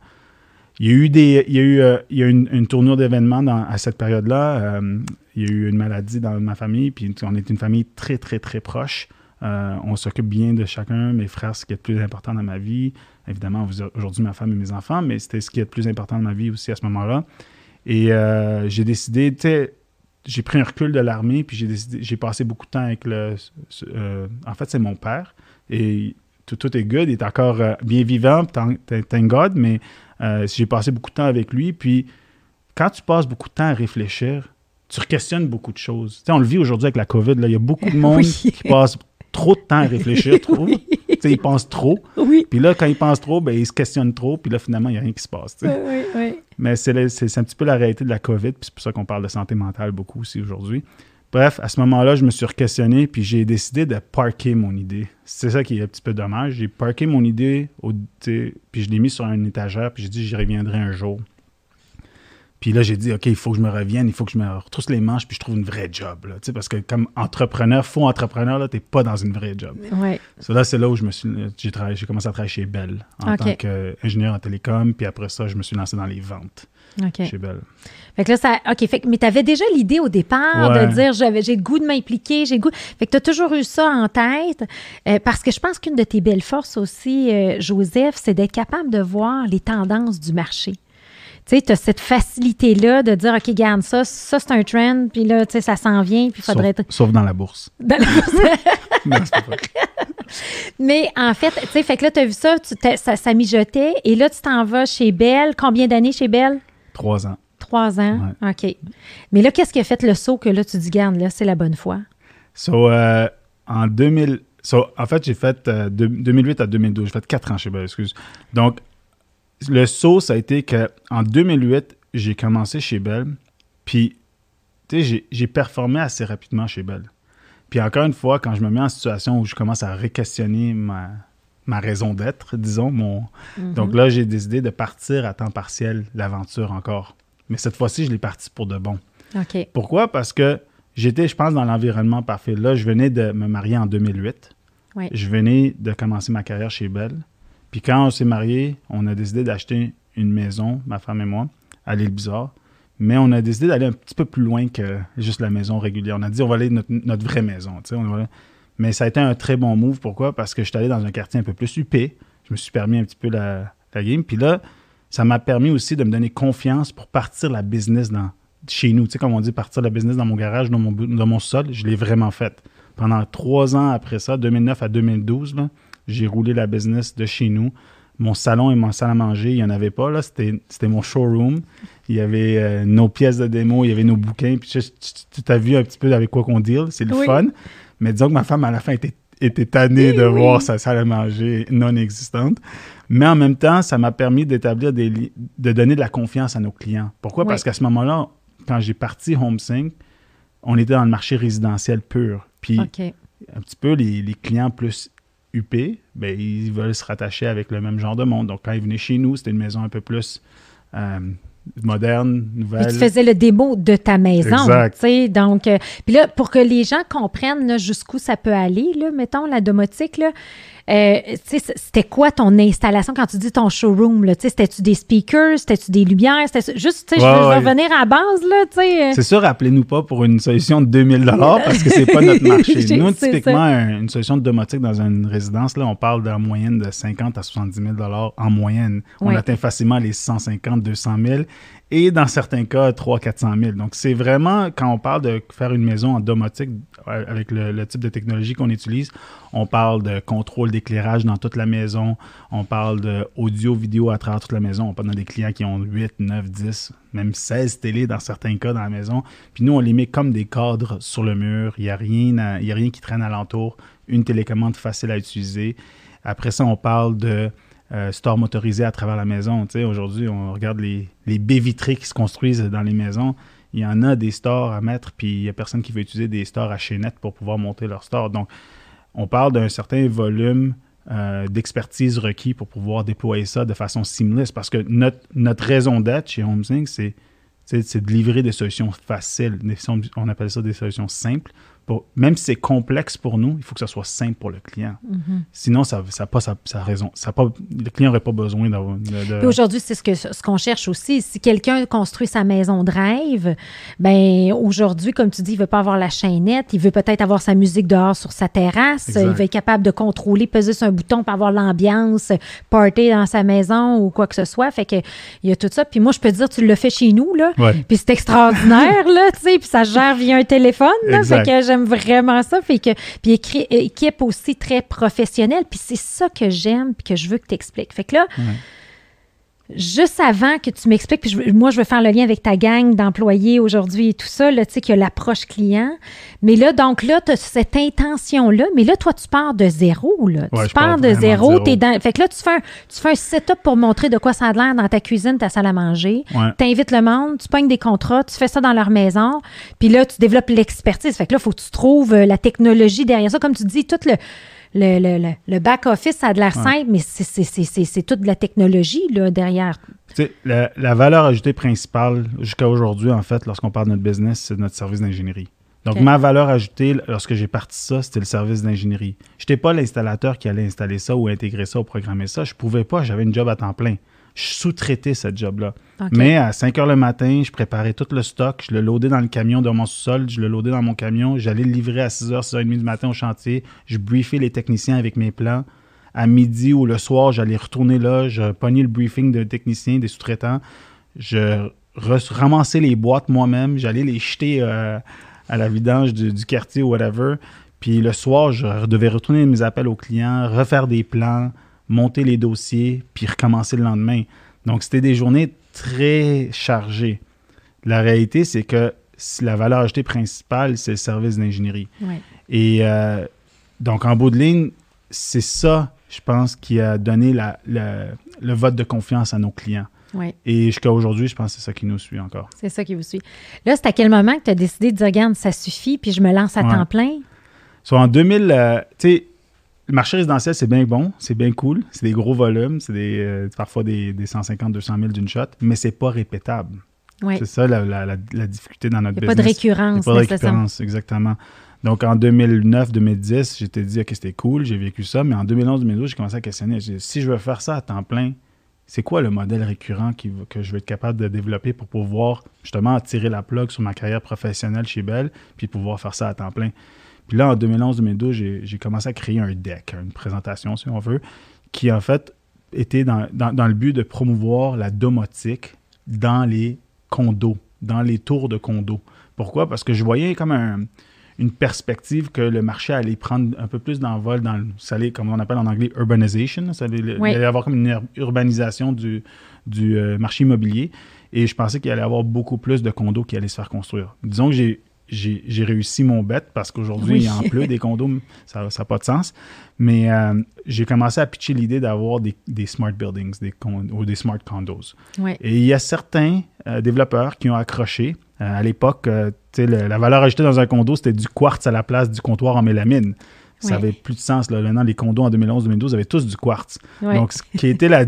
Il y a eu, des, il y a eu, euh, il y a une, une, tournure d'événements à cette période-là. Euh, il y a eu une maladie dans ma famille, puis on est une famille très, très, très proche. on s'occupe bien de chacun. Mes frères, ce qui est le plus important dans ma vie. Évidemment, aujourd'hui, ma femme et mes enfants, mais c'était ce qui est le plus important dans ma vie aussi à ce moment-là. Et j'ai décidé, tu sais, j'ai pris un recul de l'armée, puis j'ai j'ai passé beaucoup de temps avec le. Euh, en fait, c'est mon père. Et tout, tout est good, il est encore euh, bien vivant, thank, God, mais euh, j'ai passé beaucoup de temps avec lui. Puis quand tu passes beaucoup de temps à réfléchir, tu questionnes beaucoup de choses. Tu sais, on le vit aujourd'hui avec la COVID, là, il y a beaucoup de monde qui passe trop de temps à réfléchir, trop. ils pensent trop. Puis là, quand ils pensent trop, ben, ils se questionnent trop. Puis là, finalement, il n'y a rien qui se passe. Mais c'est un petit peu la réalité de la COVID. Puis c'est pour ça qu'on parle de santé mentale beaucoup aussi aujourd'hui. Bref, à ce moment-là, je me suis questionné puis j'ai décidé de parker mon idée. C'est ça qui est un petit peu dommage. J'ai parké mon idée, au, puis je l'ai mis sur une étagère, puis j'ai dit j'y reviendrai un jour. Puis là, j'ai dit, OK, il faut que je me revienne, il faut que je me retrousse les manches, puis je trouve une vraie job. Là, parce que comme entrepreneur, faux entrepreneur, tu n'es pas dans une vraie job. Ouais. là, c'est là où je me suis, j'ai, travaillé, j'ai commencé à travailler chez Bell en tant qu'ingénieur en télécom, puis après ça, je me suis lancé dans les ventes chez Bell. Fait que là, ça, OK, fait, mais tu avais déjà l'idée au départ de dire, j'avais, j'ai le goût de m'impliquer, j'ai le goût. Fait que tu as toujours eu ça en tête, euh, parce que je pense qu'une de tes belles forces aussi, euh, Joseph, c'est d'être capable de voir les tendances du marché tu sais, tu as cette facilité-là de dire, OK, garde ça, ça c'est un trend, puis là, tu sais, ça s'en vient, puis il faudrait... Sauf, sauf, dans la bourse. Dans la bourse. non, pas Mais en fait, tu sais, fait que là, tu as vu ça, ça, ça mijotait, et là, tu t'en vas chez Belle. Combien d'années chez Belle? Trois ans. Trois ans, OK. Mais là, qu'est-ce qui a fait le saut que là, tu dis, garde, là, c'est la bonne foi? So, euh, en 2000... So, en fait, j'ai fait euh, de 2008 à 2012. J'ai fait quatre ans chez Belle, excuse. Donc, le saut, ça a été qu'en 2008, j'ai commencé chez Bell, puis j'ai performé assez rapidement chez Bell. Puis encore une fois, quand je me mets en situation où je commence à réquestionner ma, ma raison d'être, disons, mon... Mhm. donc là, j'ai décidé de partir à temps partiel l'aventure encore. Mais cette fois-ci, je l'ai parti pour de bon. Pourquoi? Parce que j'étais, je pense, dans l'environnement parfait. Là, je venais de me marier en 2008. Je venais de commencer ma carrière chez Bell. Puis quand on s'est mariés, on a décidé d'acheter une maison, ma femme et moi, à l'île Bizarre. Mais on a décidé d'aller un petit peu plus loin que juste la maison régulière. On a dit on va aller notre, notre vraie maison. Mais ça a été un très bon move. Pourquoi? Parce que je suis allé dans un quartier un peu plus huppé. Je me suis permis un petit peu la, game. Puis là, ça m'a permis aussi de me donner confiance pour partir la business dans, chez nous. Comme on dit, partir la business dans mon garage, dans mon, dans mon sol, je l'ai vraiment fait. Pendant trois ans après ça, 2009 à 2012, là, j'ai roulé la business de chez nous. Mon salon et mon salle à manger, il n'y en avait pas. Là. C'était, mon showroom. Il y avait euh, nos pièces de démo, il y avait nos bouquins. Puis tu, as vu un petit peu avec quoi qu'on deal. C'est le fun. Mais disons que ma femme, à la fin, était, était tannée de voir sa salle à manger non existante. Mais en même temps, ça m'a permis d'établir des de donner de la confiance à nos clients. Pourquoi? Parce qu'à ce moment-là, quand j'ai parti HomeSync, on était dans le marché résidentiel pur. Puis un petit peu les, les clients plus UP, ben, ils veulent se rattacher avec le même genre de monde. Donc, quand ils venaient chez nous, c'était une maison un peu plus euh, moderne, nouvelle. tu faisais le démo de ta maison. Exact. Donc, euh, puis là, pour que les gens comprennent jusqu'où ça peut aller, là, mettons, la domotique, là, euh, c'était quoi ton installation quand tu dis ton showroom? C'était-tu des speakers? C'était-tu des lumières? Juste, je veux revenir à la base. Euh. C'est sûr, rappelez-nous pas pour une solution de 2000 parce que c'est pas notre marché. Nous, typiquement, une solution de domotique dans une résidence, là, on parle d'un moyenne de 50 à 70 000 en moyenne. On atteint facilement les 150, 200 000 et dans certains cas, 300-400 000. Donc, c'est vraiment, quand on parle de faire une maison en domotique avec le, type de technologie qu'on utilise, on parle de contrôle d'éclairage dans toute la maison, on parle d'audio, vidéo à travers toute la maison. On parle dans des clients qui ont 8, 9, 10, même 16 télé dans certains cas dans la maison. Puis nous, on les met comme des cadres sur le mur. Il n'y a, rien a rien qui traîne alentour. Une télécommande facile à utiliser. Après ça, on parle de euh, stores motorisés à travers la maison. Aujourd'hui, on regarde les, les baies vitrées qui se construisent dans les maisons. Il y en a des stores à mettre, puis il n'y a personne qui veut utiliser des stores à chaînette pour pouvoir monter leur store. Donc, on parle d'un certain volume euh, d'expertise requis pour pouvoir déployer ça de façon seamless. Parce que notre, notre raison d'être chez HomeSync, c'est de livrer des solutions faciles. on appelle ça des solutions simples même si c'est complexe pour nous, il faut que ça soit simple pour le client. Mhm. Sinon, ça n'a pas sa, raison. Ça pas, le client n'aurait pas besoin d'avoir. De, Aujourd'hui, c'est ce qu'on ce qu'on cherche aussi. Si quelqu'un construit sa maison de rêve, ben aujourd'hui, comme tu dis, il ne veut pas avoir la chaînette, il veut peut-être avoir sa musique dehors sur sa terrasse, il veut être capable de contrôler, peser sur un bouton pour avoir l'ambiance, party dans sa maison ou quoi que ce soit. Fait que il y a tout ça. Puis moi, je peux te dire, tu le fais chez nous, là. Puis c'est extraordinaire, là, tu sais. Puis ça gère via un téléphone, là. Fait que j'aime vraiment ça. Fait que, puis équipe aussi très professionnelle. Puis c'est ça que j'aime puis que je veux que tu expliques. Fait que là, juste avant que tu m'expliques, puis moi, je veux faire le lien avec ta gang d'employés aujourd'hui et tout ça, là, tu sais, qu'il y a l'approche client. Mais là, donc là, tu as cette intention-là, mais là, toi, tu pars de zéro, là. tu pars de zéro, es dans... Fait que là, tu fais, un, tu fais un setup pour montrer de quoi ça a l'air dans ta cuisine, ta salle à manger. Tu invites le monde, tu pognes des contrats, tu fais ça dans leur maison, puis là, tu développes l'expertise. Fait que là, il faut que tu trouves euh, la technologie derrière ça. Comme tu dis, tout le le, le, back-office, ça a de l'air simple, mais c'est toute de la technologie là, derrière. La, la, valeur ajoutée principale jusqu'à aujourd'hui, en fait, lorsqu'on parle de notre business, c'est notre service d'ingénierie. Donc, ma valeur ajoutée, lorsque j'ai parti ça, c'était le service d'ingénierie. Je n'étais pas l'installateur qui allait installer ça ou intégrer ça ou programmer ça. Je ne pouvais pas, j'avais une job à temps plein je sous-traitais cette job-là. Mais à 5 heures le matin, je préparais tout le stock, je le loadais dans le camion de mon sous-sol, je le loadais dans mon camion, j'allais le livrer à 6 h, 6 h 30 du matin au chantier, je briefais les techniciens avec mes plans. À midi ou le soir, j'allais retourner là, je pognais le briefing de techniciens, des sous-traitants, je ramassais les boîtes moi-même, j'allais les jeter euh, à la vidange du, du quartier ou whatever. Puis le soir, je devais retourner mes appels aux clients, refaire des plans, monter les dossiers, puis recommencer le lendemain. Donc, c'était des journées très chargées. La réalité, c'est que la valeur ajoutée principale, c'est le service d'ingénierie. Et euh, donc, en bout de ligne, c'est ça, je pense, qui a donné le vote de confiance à nos clients. Et jusqu'à aujourd'hui, je pense que c'est ça qui nous suit encore. C'est ça qui vous suit. Là, c'est à quel moment que tu as décidé de dire, regarde, ça suffit, puis je me lance à temps plein? Soit en 2000, euh, tu sais, le marché résidentiel, c'est bien bon, c'est bien cool, c'est des gros volumes, c'est des, euh, parfois des, des 150, 200 000 d'une shot, mais c'est pas répétable. C'est ça la, difficulté dans notre business. Pas de récurrence. Pas de récurrence, exactement. Donc en 2009-2010, j'étais dit que c'était cool, j'ai vécu ça, mais en 2011-2012, j'ai commencé à questionner. si je veux faire ça à temps plein, c'est quoi le modèle récurrent que je vais être capable de développer pour pouvoir justement attirer la plug sur ma carrière professionnelle chez Bell, puis pouvoir faire ça à temps plein? Puis là, en 2011-2012, j'ai commencé à créer un deck, une présentation, si on veut, qui en fait était dans, le but de promouvoir la domotique dans les condos, dans les tours de condos. Pourquoi? Parce que je voyais comme une perspective que le marché allait prendre un peu plus d'envol dans le, ça allait, comme on appelle en anglais, urbanization. Ça allait, Il allait y avoir comme une urbanisation du, du euh, marché immobilier. Et je pensais qu'il allait y avoir beaucoup plus de condos qui allaient se faire construire. Disons que j'ai j'ai réussi mon bet parce qu'aujourd'hui, il y a en plus des condos, ça n'a pas de sens. Mais euh, j'ai commencé à pitcher l'idée d'avoir des, smart buildings des ou des smart condos. Et il y a certains euh, développeurs qui ont accroché. Euh, à l'époque, la valeur ajoutée dans un condo, c'était du quartz à la place du comptoir en mélamine. Ça avait plus de sens. Là. Maintenant, les condos en 2011-2012 avaient tous du quartz. Donc, ce qui était le,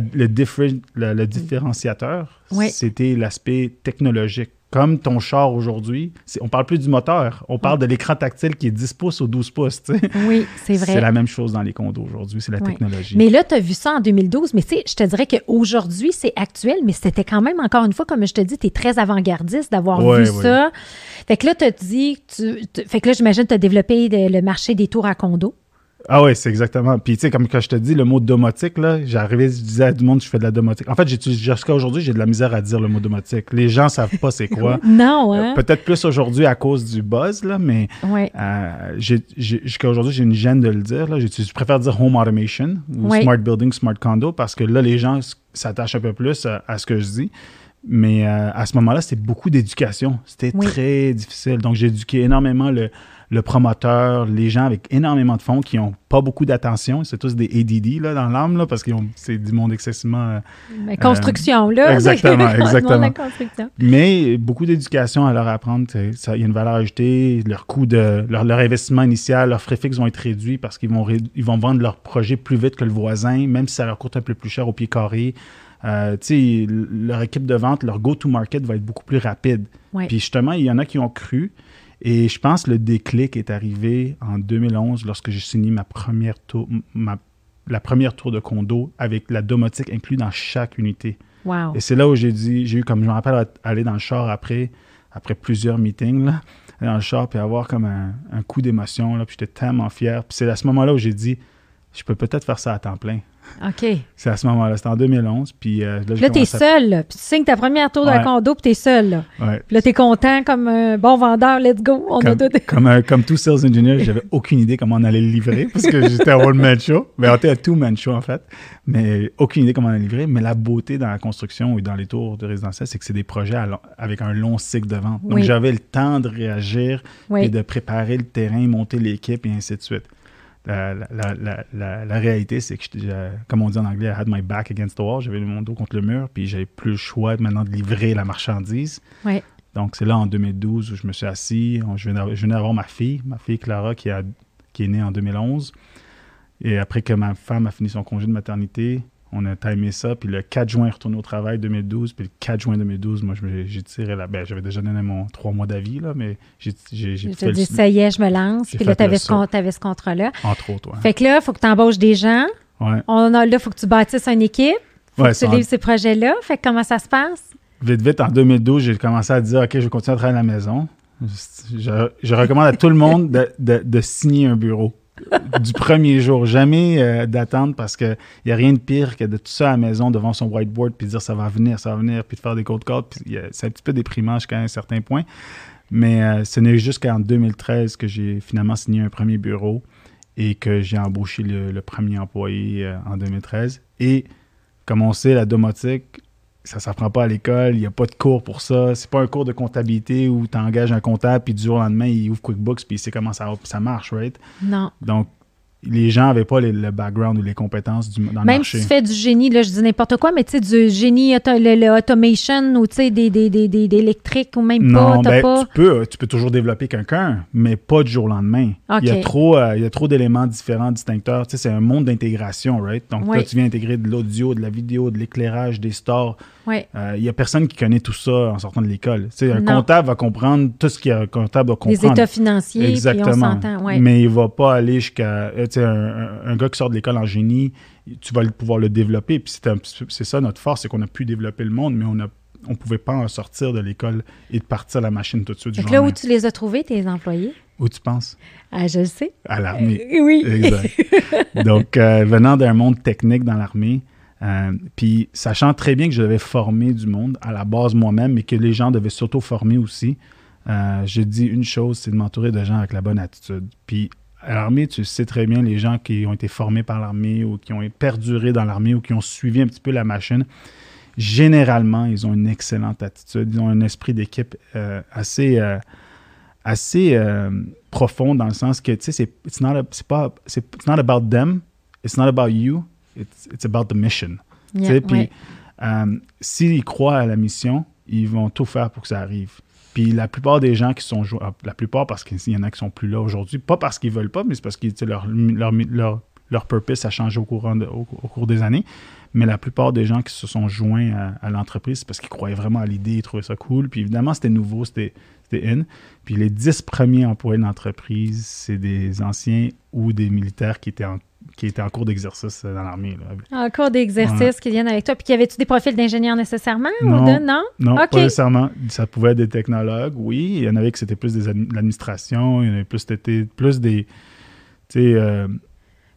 le, différenciateur, c'était l'aspect technologique comme ton char aujourd'hui, on parle plus du moteur, on parle de l'écran tactile qui est 10 pouces ou 12 pouces. Oui, c'est vrai. C'est la même chose dans les condos aujourd'hui, c'est la technologie. Mais là, tu as vu ça en 2012, mais tu sais, je te dirais qu'aujourd'hui, c'est actuel, mais c'était quand même, encore une fois, comme je te dis, tu es très avant-gardiste d'avoir vu ça. Fait que là, tu as dit, tu, fait que là, j'imagine, tu as développé le marché des tours à condos. Ah ouais, c'est exactement. Puis tu sais, comme quand je te dis le mot domotique, là, j'arrivais, je disais à tout le monde je fais de la domotique. En fait, jusqu'à aujourd'hui, j'ai de la misère à dire le mot domotique. Les gens savent pas c'est quoi. non, hein? Peut-être plus aujourd'hui à cause du buzz, là, mais ouais. euh, jusqu'à aujourd'hui, j'ai une gêne de le dire. Là. Je préfère dire home automation ou smart building, smart condo parce que là, les gens s'attachent un peu plus à, ce que je dis. Mais euh, à ce moment-là, c'était beaucoup d'éducation. C'était très difficile. Donc, j'ai éduqué énormément le, le promoteur, les gens avec énormément de fonds qui n'ont pas beaucoup d'attention. C'est tous des ADD là, dans l'âme, parce que c'est du monde excessivement. Mais euh, construction, là. Exactement, exactement. Mais beaucoup d'éducation à leur apprendre. Il y a une valeur ajoutée, leur coût de. leur, investissement initial, leurs frais fixes vont être réduits parce qu'ils vont, ils vont vendre leur projet plus vite que le voisin, même si ça leur coûte un peu plus cher au pied carré. Euh, leur équipe de vente, leur go-to-market va être beaucoup plus rapide. Puis justement, il y en a qui ont cru. Et je pense que le déclic est arrivé en 2011 lorsque j'ai signé ma première tour, la première tour de condo avec la domotique inclue dans chaque unité. Et c'est là où j'ai dit, j'ai eu comme je me rappelle aller dans le char après, après plusieurs meetings là, dans le char puis avoir comme un, un coup d'émotion là, puis j'étais tellement fier. Puis c'est à ce moment-là où j'ai dit, je peux peut-être faire ça à temps plein. OK. C'est à ce moment-là. C'était en 2011. Puis euh, là, là tu es seul. Là. Puis tu signes ta première tour d'un condo, puis tu es seul. Là. Ouais. Puis là, tu es content comme un bon vendeur. Let's go. On comme, a tout... comme, comme tout sales engineer, j'avais aucune idée comment on allait le livrer parce que j'étais à one-man show. Mais on était à two-man show, en fait. Mais aucune idée comment on allait livrer. Mais la beauté dans la construction et dans les tours de résidentiel, c'est que c'est des projets avec un long cycle de vente. Donc, j'avais le temps de réagir et de préparer le terrain, monter l'équipe et ainsi de suite la, réalité, c'est que, comme on dit en anglais, I had my back against the wall. J'avais mon dos contre le mur, puis j'avais plus le choix maintenant de livrer la marchandise. Donc, c'est là en 2012 où je me suis assis. Je venais, d'avoir ma fille, ma fille Clara, qui, a, qui est née en 2011. Et après que ma femme a fini son congé de maternité, on a timé ça, puis le 4 juin, retourné au travail 2012, puis le 4 juin 2012, moi, j'ai tiré la... Ben, j'avais déjà donné mon trois mois d'avis, là, mais j'ai fait dit, ça y est, je me lance, puis là, tu avais, ce contrat-là. Entre autres, Fait que là, il faut que tu embauches des gens. Ouais. On a, là, il faut que tu bâtisses une équipe. Faut que tu livres ces projets-là. Fait que comment ça se passe? Vite, vite, en 2012, j'ai commencé à dire, OK, je vais continuer à travailler à la maison. Je, recommande à tout le monde de signer un bureau du premier jour. Jamais euh, d'attendre parce qu'il n'y a rien de pire que de tout ça à la maison devant son whiteboard puis dire ça va venir, ça va venir, puis de faire des codes codes. C'est un petit peu déprimant jusqu'à un certain point. Mais euh, ce n'est jusqu'en 2013 que j'ai finalement signé un premier bureau et que j'ai embauché le, premier employé euh, en 2013. Et comme on sait, la domotique, ça s'apprend pas à l'école, il n'y a pas de cours pour ça. C'est pas un cours de comptabilité où tu engages un comptable, puis du jour au lendemain, il ouvre QuickBooks, puis il sait comment ça, ça marche, right? Non. Donc, les gens n'avaient pas le background ou les compétences du, dans le Même si tu fais du génie, là, je dis n'importe quoi, mais tu sais, du génie, le, automation ou tu sais, des, des, des, des, électriques ou même pas, ben, pas... Tu peux, tu peux toujours développer quelqu'un, mais pas du jour au lendemain. Il y a trop, euh, il y a trop d'éléments différents, distincteurs. Tu sais, c'est un monde d'intégration, right? Donc là, tu viens intégrer de l'audio, de la vidéo, de l'éclairage, des stores. Euh, il n'y a personne qui connaît tout ça en sortant de l'école. Un comptable va comprendre tout ce qu'un comptable va comprendre. Les états financiers, Exactement. Puis on ouais. Mais il ne va pas aller jusqu'à... Euh, un, un, gars qui sort de l'école en génie, tu vas pouvoir le développer. Puis c'est ça notre force, c'est qu'on a pu développer le monde, mais on a on pouvait pas en sortir de l'école et de partir à la machine tout de suite. Donc là où tu les as trouvés, tes employés? Où tu penses? Ah, je le sais. À l'armée. Euh, oui. Exact. Donc, venant d'un monde technique dans l'armée, euh, puis, sachant très bien que je devais former du monde à la base moi-même, mais que les gens devaient s'auto-former aussi, euh, j'ai dit une chose, c'est de m'entourer de gens avec la bonne attitude. Puis, à l'armée, tu sais très bien, les gens qui ont été formés par l'armée ou qui ont perduré dans l'armée ou qui ont suivi un petit peu la machine, généralement, ils ont une excellente attitude. Ils ont un esprit d'équipe euh, assez, assez profond dans le sens que, tu sais, c'est pas, it's not about them, it's not about you, it's, about the mission. puis, euh, s'ils croient à la mission, ils vont tout faire pour que ça arrive. Puis la plupart des gens qui sont ah, la plupart parce qu'il y en a qui sont plus là aujourd'hui, pas parce qu'ils veulent pas, mais c'est parce que leur, leur, leur, leur, purpose a changé au, courant au, cours des années. Mais la plupart des gens qui se sont joints à, l'entreprise, c'est parce qu'ils croyaient vraiment à l'idée, ils trouvaient ça cool. Puis évidemment, c'était nouveau, c'était in. Puis les dix premiers employés de l'entreprise, c'est des anciens ou des militaires qui étaient en qui était en cours d'exercice dans l'armée. En cours d'exercice qui viennent avec toi. Puis y avait-tu des profils d'ingénieurs nécessairement non, ou de... non? Non, pas nécessairement. Ça pouvait être des technologues, oui. Il y en avait qui c'était plus des de l'administration. Il y en avait plus, c'était plus des. Tu sais, euh,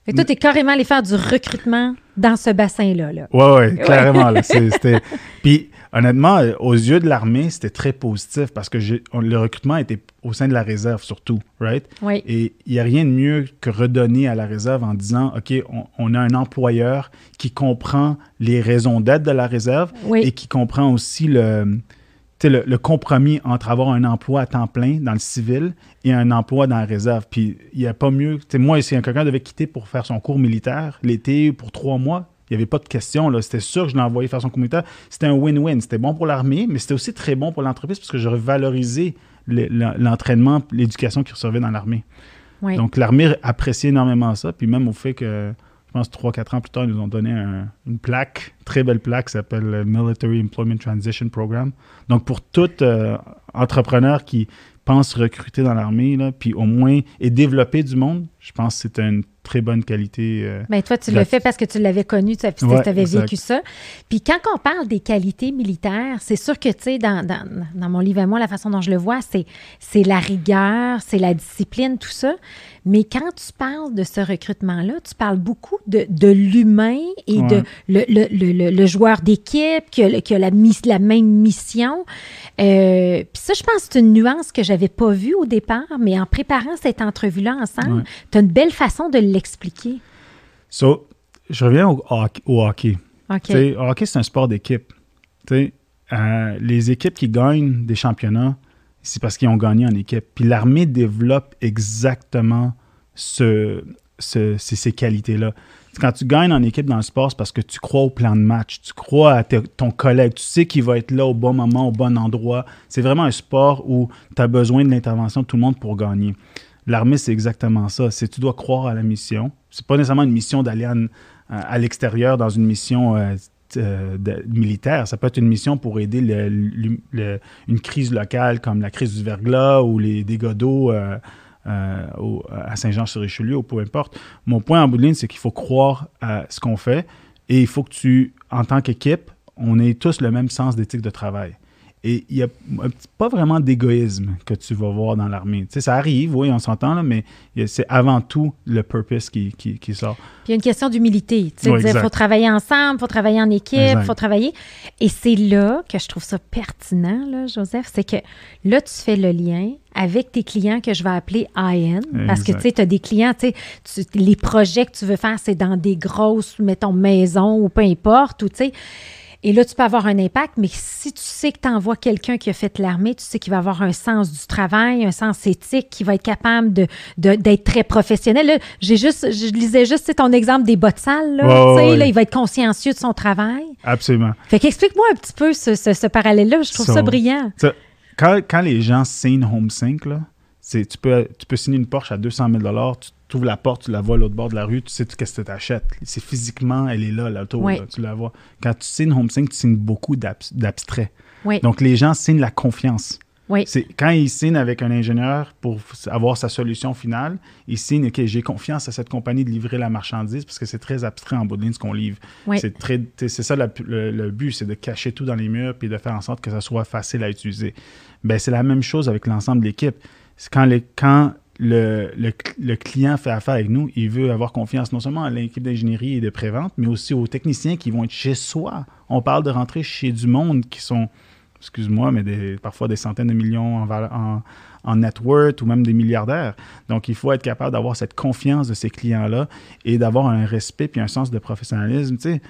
Fait que toi, tu es carrément allé faire du recrutement dans ce bassin-là. Là. Oui, oui, clairement. Puis, honnêtement, euh, aux yeux de l'armée, c'était très positif parce que le recrutement était au sein de la réserve surtout, right? Oui. Et il n'y a rien de mieux que redonner à la réserve en disant, OK, on, a un employeur qui comprend les raisons d'être de la réserve et qui comprend aussi le, le, le, compromis entre avoir un emploi à temps plein dans le civil et un emploi dans la réserve. Puis il n'y a pas mieux. moi, si quelqu'un devait quitter pour faire son cours militaire l'été pour trois mois, il n'y avait pas de question. C'était sûr que je l'envoyais faire son cours militaire. C'était un win-win. C'était bon pour l'armée, mais c'était aussi très bon pour l'entreprise parce que j'aurais valorisé l'entraînement, l'éducation qui recevait dans l'armée. Donc l'armée appréciait énormément ça. Puis même au fait que je pense, trois, quatre ans plus tard, ils nous ont donné une plaque, très belle plaque, qui s'appelle le Military Employment Transition Program. Donc, pour tout euh, entrepreneur qui pense recruter dans l'armée, puis au moins, et développer du monde, je pense que c'est une très bonne qualité. Euh, ben, toi, tu le fais parce que tu l'avais connu, tu avais vécu ça. Puis quand on parle des qualités militaires, c'est sûr que, tu sais, dans, dans, mon livre à moi, la façon dont je le vois, c'est la rigueur, c'est la discipline, tout ça. Mais quand tu parles de ce recrutement-là, tu parles beaucoup de, de l'humain et de le, le, le, joueur d'équipe qui a, qui a la, la, même mission. Euh, puis ça, je pense que c'est une nuance que j'avais pas vue au départ, mais en préparant cette entrevue-là ensemble, tu as une belle façon de l'expliquer. So, je reviens au, au hockey. Le hockey, c'est un sport d'équipe. Euh, les équipes qui gagnent des championnats, c'est parce qu'ils ont gagné en équipe. Puis l'armée développe exactement ce, ces qualités-là. Quand tu gagnes en équipe dans le sport, c'est parce que tu crois au plan de match, tu crois à ton collègue, tu sais qu'il va être là au bon moment, au bon endroit. C'est vraiment un sport où tu as besoin de l'intervention de tout le monde pour gagner. L'armée, c'est exactement ça. C'est tu dois croire à la mission. C'est pas nécessairement une mission d'aller à, l'extérieur dans une mission euh, euh, militaire. Ça peut être une mission pour aider une crise locale comme la crise du verglas ou les dégâts d'eau euh, à Saint-Jean-sur-Richelieu ou peu importe. Mon point en bout de ligne, c'est qu'il faut croire à ce qu'on fait et il faut que tu, en tant qu'équipe, on ait tous le même sens d'éthique de travail. Et il n'y a pas vraiment d'égoïsme que tu vas voir dans l'armée. Tu sais, ça arrive, oui, on s'entend, là, mais c'est avant tout le purpose qui, qui, sort. Puis il y a une question d'humilité. Tu sais, il faut travailler ensemble, il faut travailler en équipe, il faut travailler. Et c'est là que je trouve ça pertinent, là, Joseph, c'est que là, tu fais le lien avec tes clients que je vais appeler IN, parce que tu sais, tu as des clients, tu sais, les projets que tu veux faire, c'est dans des grosses, mettons, maisons ou peu importe, ou tu sais et là, tu peux avoir un impact, mais si tu sais que tu envoies quelqu'un qui a fait l'armée, tu sais qu'il va avoir un sens du travail, un sens éthique, qui va être capable de, d'être très professionnel. Là, j'ai juste, je lisais juste ton exemple des bottes sales. Là, là, il va être consciencieux de son travail. Absolument. Fait qu'explique-moi un petit peu ce, ce, parallèle-là. Je trouve ça brillant. quand, quand, les gens signent HomeSync, là, tu peux, tu peux signer une Porsche à 200 000 tu tu ouvres la porte, tu la vois à l'autre bord de la rue, tu sais qu'est-ce que tu achètes. C'est physiquement, elle est là, l'auto, tu la vois. Quand tu signes HomeSync, tu signes beaucoup d'abstrait. Donc, les gens signent la confiance. C'est quand ils signent avec un ingénieur pour avoir sa solution finale, ils signent OK, j'ai confiance à cette compagnie de livrer la marchandise parce que c'est très abstrait en bout de ligne ce qu'on livre. C'est très c'est ça le, but, c'est de cacher tout dans les murs puis de faire en sorte que ça soit facile à utiliser. Ben c'est la même chose avec l'ensemble de l'équipe. Quand les quand le, le, client fait affaire avec nous, il veut avoir confiance non seulement à l'équipe d'ingénierie et de prévente, mais aussi aux techniciens qui vont être chez soi. On parle de rentrer chez du monde qui sont, excuse-moi, mais parfois des centaines de millions en, en, en net worth ou même des milliardaires. Donc, il faut être capable d'avoir cette confiance de ces clients-là et d'avoir un respect puis un sens de professionnalisme. Tu sais,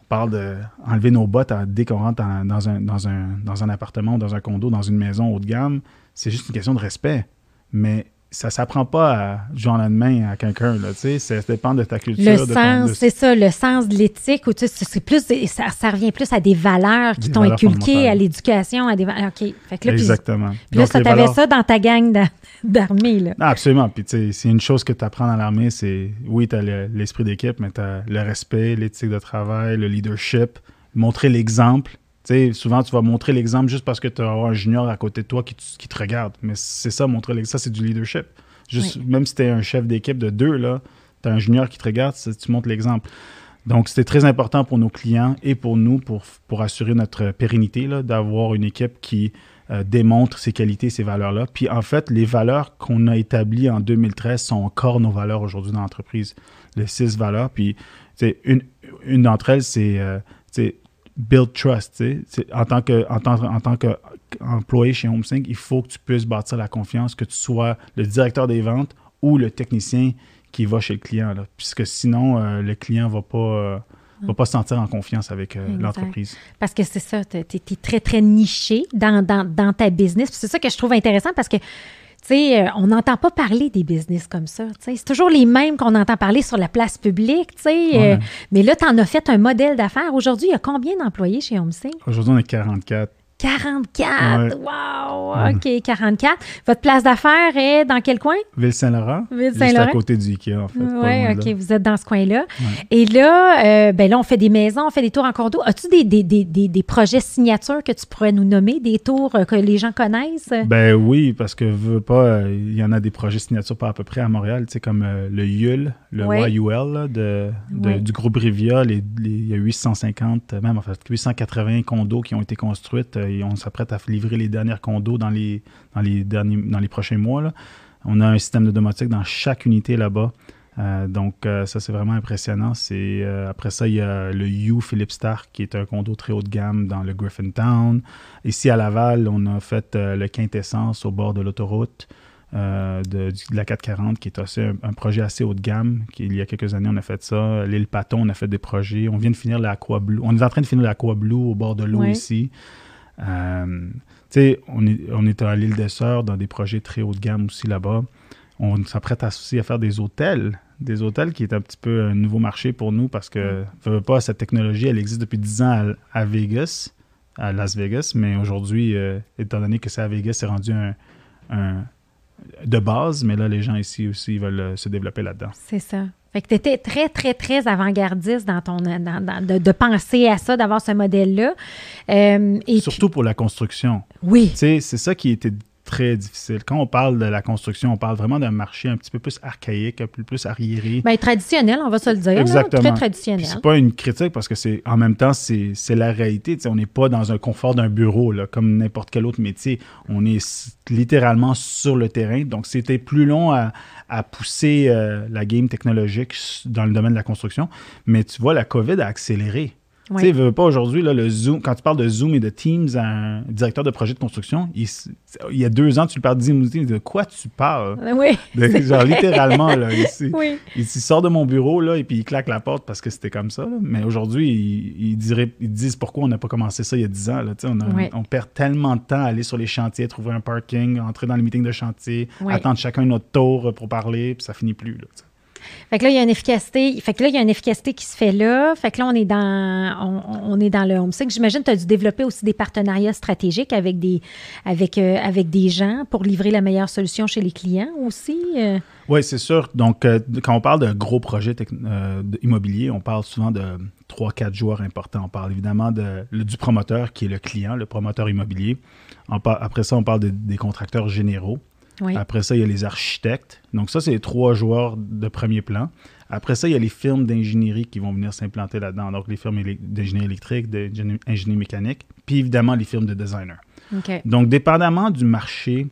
on parle d'enlever nos bottes dès qu'on rentre dans, un, dans, un, dans un appartement, dans un condo, dans une maison haut de gamme. C'est juste une question de respect. Mais ça s'apprend pas du jour au lendemain à quelqu'un, là, tu sais, ça dépend de ta culture. Le sens, c'est ça, le sens de l'éthique, ou tu sais, c'est plus, ça, ça, revient plus à des valeurs qui t'ont inculqué, à l'éducation, à des valeurs, OK. Fait que là, Exactement. Puis, là, ça, t'avais ça dans ta gang d'armée, là. Non, absolument, puis tu sais, c'est une chose que tu apprends dans l'armée, c'est, oui, tu as l'esprit d'équipe, mais tu as le respect, l'éthique de travail, le leadership, montrer l'exemple, souvent, tu vas montrer l'exemple juste parce que tu as un junior à côté de toi qui, te regarde. Mais c'est ça, montrer l'exemple. Ça, c'est du leadership. Juste, Même si tu es un chef d'équipe de deux, tu as un junior qui te regarde, tu montres l'exemple. Donc, c'était très important pour nos clients et pour nous pour, pour assurer notre pérennité, d'avoir une équipe qui euh, démontre ses qualités, ses valeurs-là. Puis en fait, les valeurs qu'on a établies en 2013 sont encore nos valeurs aujourd'hui dans l'entreprise. Les six valeurs. Puis une, une d'entre elles, c'est euh, build trust. En tant que en tant, en tant qu'employé chez HomeSync, il faut que tu puisses bâtir la confiance, que tu sois le directeur des ventes ou le technicien qui va chez le client. Là, puisque sinon, euh, le client ne va pas ne va pas se sentir en confiance avec euh, l'entreprise. Parce que c'est ça, tu es, très, très niché dans, dans, ta business. C'est ça que je trouve intéressant parce que, euh, on n'entend pas parler des business comme ça. C'est toujours les mêmes qu'on entend parler sur la place publique. Euh, mais là, tu en as fait un modèle d'affaires. Aujourd'hui, il y a combien d'employés chez HomeSync? Aujourd'hui, on est 44. 44! Wow! Mm. OK, 44. Votre place d'affaires est dans quel coin? Ville-Saint-Laurent. Ville-Saint-Laurent. Juste à côté du IKEA, en fait. Oui, OK, vous êtes dans ce coin-là. Et là, euh, ben là, on fait des maisons, on fait des tours en condo. As-tu des, des, des, des, projets signatures que tu pourrais nous nommer, des tours euh, que les gens connaissent? Ben oui, parce que veux pas, euh, il y en a des projets signatures pas à peu près à Montréal, tu sais, comme le YUL, le YUL de, du groupe Rivia. Il y a 850, même en fait, 880 condos qui ont été construits et on s'apprête à livrer les dernières condos dans les, dans les, derniers, dans les prochains mois. On a un système de domotique dans chaque unité là-bas. Euh, donc, euh, ça, c'est vraiment impressionnant. C'est, euh, après ça, il y a le U Philippe Stark, qui est un condo très haut de gamme dans le Griffintown. Ici, à Laval, on a fait le Quintessence au bord de l'autoroute. de, la 440, qui est aussi un, projet assez haut de gamme. il y a quelques années, on a fait ça. L'île Paton, on a fait des projets. On vient de finir l'Aqua Blue. On est en train de finir l'Aqua Blue au bord de l'eau ici. Euh, on est, on est à l'île des Sœurs dans des projets très haut de gamme aussi là-bas. On s'apprête aussi à faire des hôtels, des hôtels qui est un petit peu un nouveau marché pour nous parce que, mm. pas, cette technologie, elle existe depuis 10 ans à, Vegas, à Las Vegas, mais aujourd'hui, euh, étant donné que c'est à Vegas, c'est rendu un, de base, mais là, les gens ici aussi veulent euh, se développer là-dedans. C'est ça. Fait que tu étais très, très, très avant-gardiste dans ton, de, penser à ça, d'avoir ce modèle-là. Euh, Surtout pour la construction. Oui. c'est ça qui était très difficile. Quand on parle de la construction, on parle vraiment d'un marché un petit peu plus archaïque, un peu plus arriéré. Bien, traditionnel, on va se le dire. Exactement. Très traditionnel. C'est pas une critique parce que c'est en même temps, c'est la réalité. on n'est pas dans un confort d'un bureau là, comme n'importe quel autre métier. On est littéralement sur le terrain. Donc, c'était plus long à, à pousser euh, la game technologique dans le domaine de la construction. Mais tu vois, la COVID a accéléré. Tu sais, veux pas aujourd'hui, le Zoom, quand tu parles de Zoom et de Teams à un directeur de projet de construction, il, y a deux ans, tu lui parles de Zoom, de quoi tu parles? Oui. genre, littéralement, là, ici. Oui. Il, sort de mon bureau, là, et puis il claque la porte parce que c'était comme ça. Mais aujourd'hui, il, dirait, ils disent pourquoi on n'a pas commencé ça il y a dix ans. Là, on, on, perd tellement de temps à aller sur les chantiers, trouver un parking, entrer dans les meetings de chantier, attendre chacun notre tour pour parler, puis ça finit plus. Là, fait que là, il y a une efficacité. Fait que là, il y a une efficacité qui se fait là. Fait que là, on est dans, on, est le homesick. J'imagine que tu as dû développer aussi des partenariats stratégiques avec des, avec, euh, avec des gens pour livrer la meilleure solution chez les clients aussi. Euh. Oui, c'est sûr. Donc, euh, quand on parle de gros projets immobiliers, on parle souvent de trois, quatre joueurs importants. On parle évidemment de, du promoteur qui est le client, le promoteur immobilier. après ça, on parle des contracteurs généraux. Après ça, il y a les architectes. Donc ça, c'est les trois joueurs de premier plan. Après ça, il y a les firmes d'ingénierie qui vont venir s'implanter là-dedans. Donc les firmes d'ingénierie électrique, d'ingénierie mécanique, puis évidemment les firmes de designers. Donc dépendamment du marché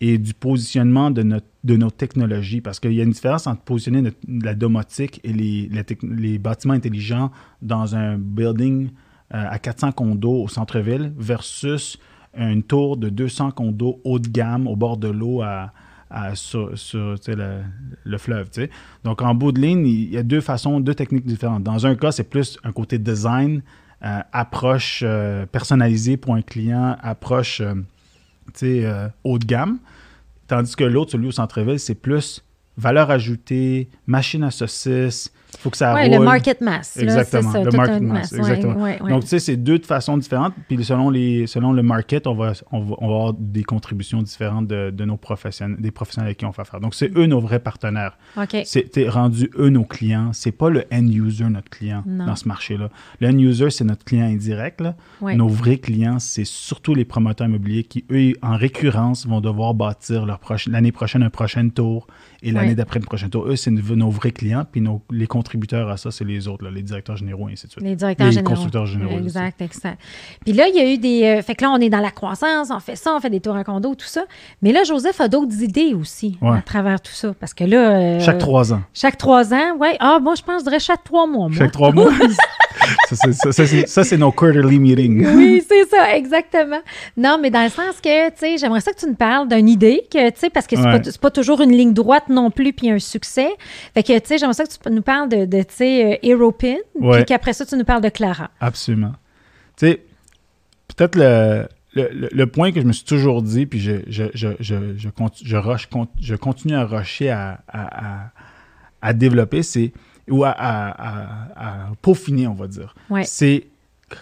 et du positionnement de, notre, de nos technologies, parce qu'il y a une différence entre positionner la domotique et les, les, bâtiments intelligents dans un building euh, à 400 condos au centre-ville versus une tour de 200 condos haut de gamme au bord de l'eau sur, le, fleuve. Donc, en bout de ligne, il y a deux façons, deux techniques différentes. Dans un cas, c'est plus un côté design, euh, approche euh, personnalisée pour un client, approche euh, haut de gamme. Tandis que l'autre, celui au centre-ville, c'est plus valeur ajoutée, machine à saucisses, faut que ça Oui, le market mass. Exactement, le market mass. exactement. Donc, tu sais, c'est deux de façons différentes. Puis selon, les, selon le market, on va, on va, avoir des contributions différentes de, de, nos professionnels, des professionnels avec qui on fait affaire. Donc, c'est eux nos vrais partenaires. OK. C'est rendu eux nos clients. C'est pas le end user notre client dans ce marché-là. Le end user, c'est notre client indirect. Là. Nos vrais clients, c'est surtout les promoteurs immobiliers qui, eux, en récurrence, vont devoir bâtir l'année prochaine un prochain tour et l'année d'après le prochain tour. Eux, c'est nos vrais clients, puis nos, les contributeurs à ça, c'est les autres, les directeurs généraux et ainsi de suite. Les directeurs les généraux. constructeurs généraux. Exact, exact. Puis là, il y a eu des. euh, fait que là, on est dans la croissance, on fait ça, on fait des tours en condo, tout ça. Mais là, Joseph a d'autres idées aussi Ouais. à travers tout ça. Parce que là. euh, Chaque trois ans. Chaque trois ans, oui. Ah, moi, je pense, je dirais chaque trois mois. moi. Chaque trois mois. ça, c'est, nos quarterly meetings. Oui, c'est ça, exactement. Non, mais dans le sens que, tu sais, j'aimerais ça que tu nous parles d'une idée, que, tu sais, parce que c'est Ouais. pas, pas toujours une ligne droite non plus, puis un succès. Fait que, tu sais, j'aimerais ça que tu nous parles de, de tu sais, euh, Aeropin, Ouais. puis qu'après ça, tu nous parles de Clara. Absolument. Tu sais, peut-être le, le, le- point que je me suis toujours dit, puis je, je, je, je, je, conti- je rush- je continue à rusher à, à, à, à développer, c'est ou à, à, peaufiner, on va dire. Ouais. C'est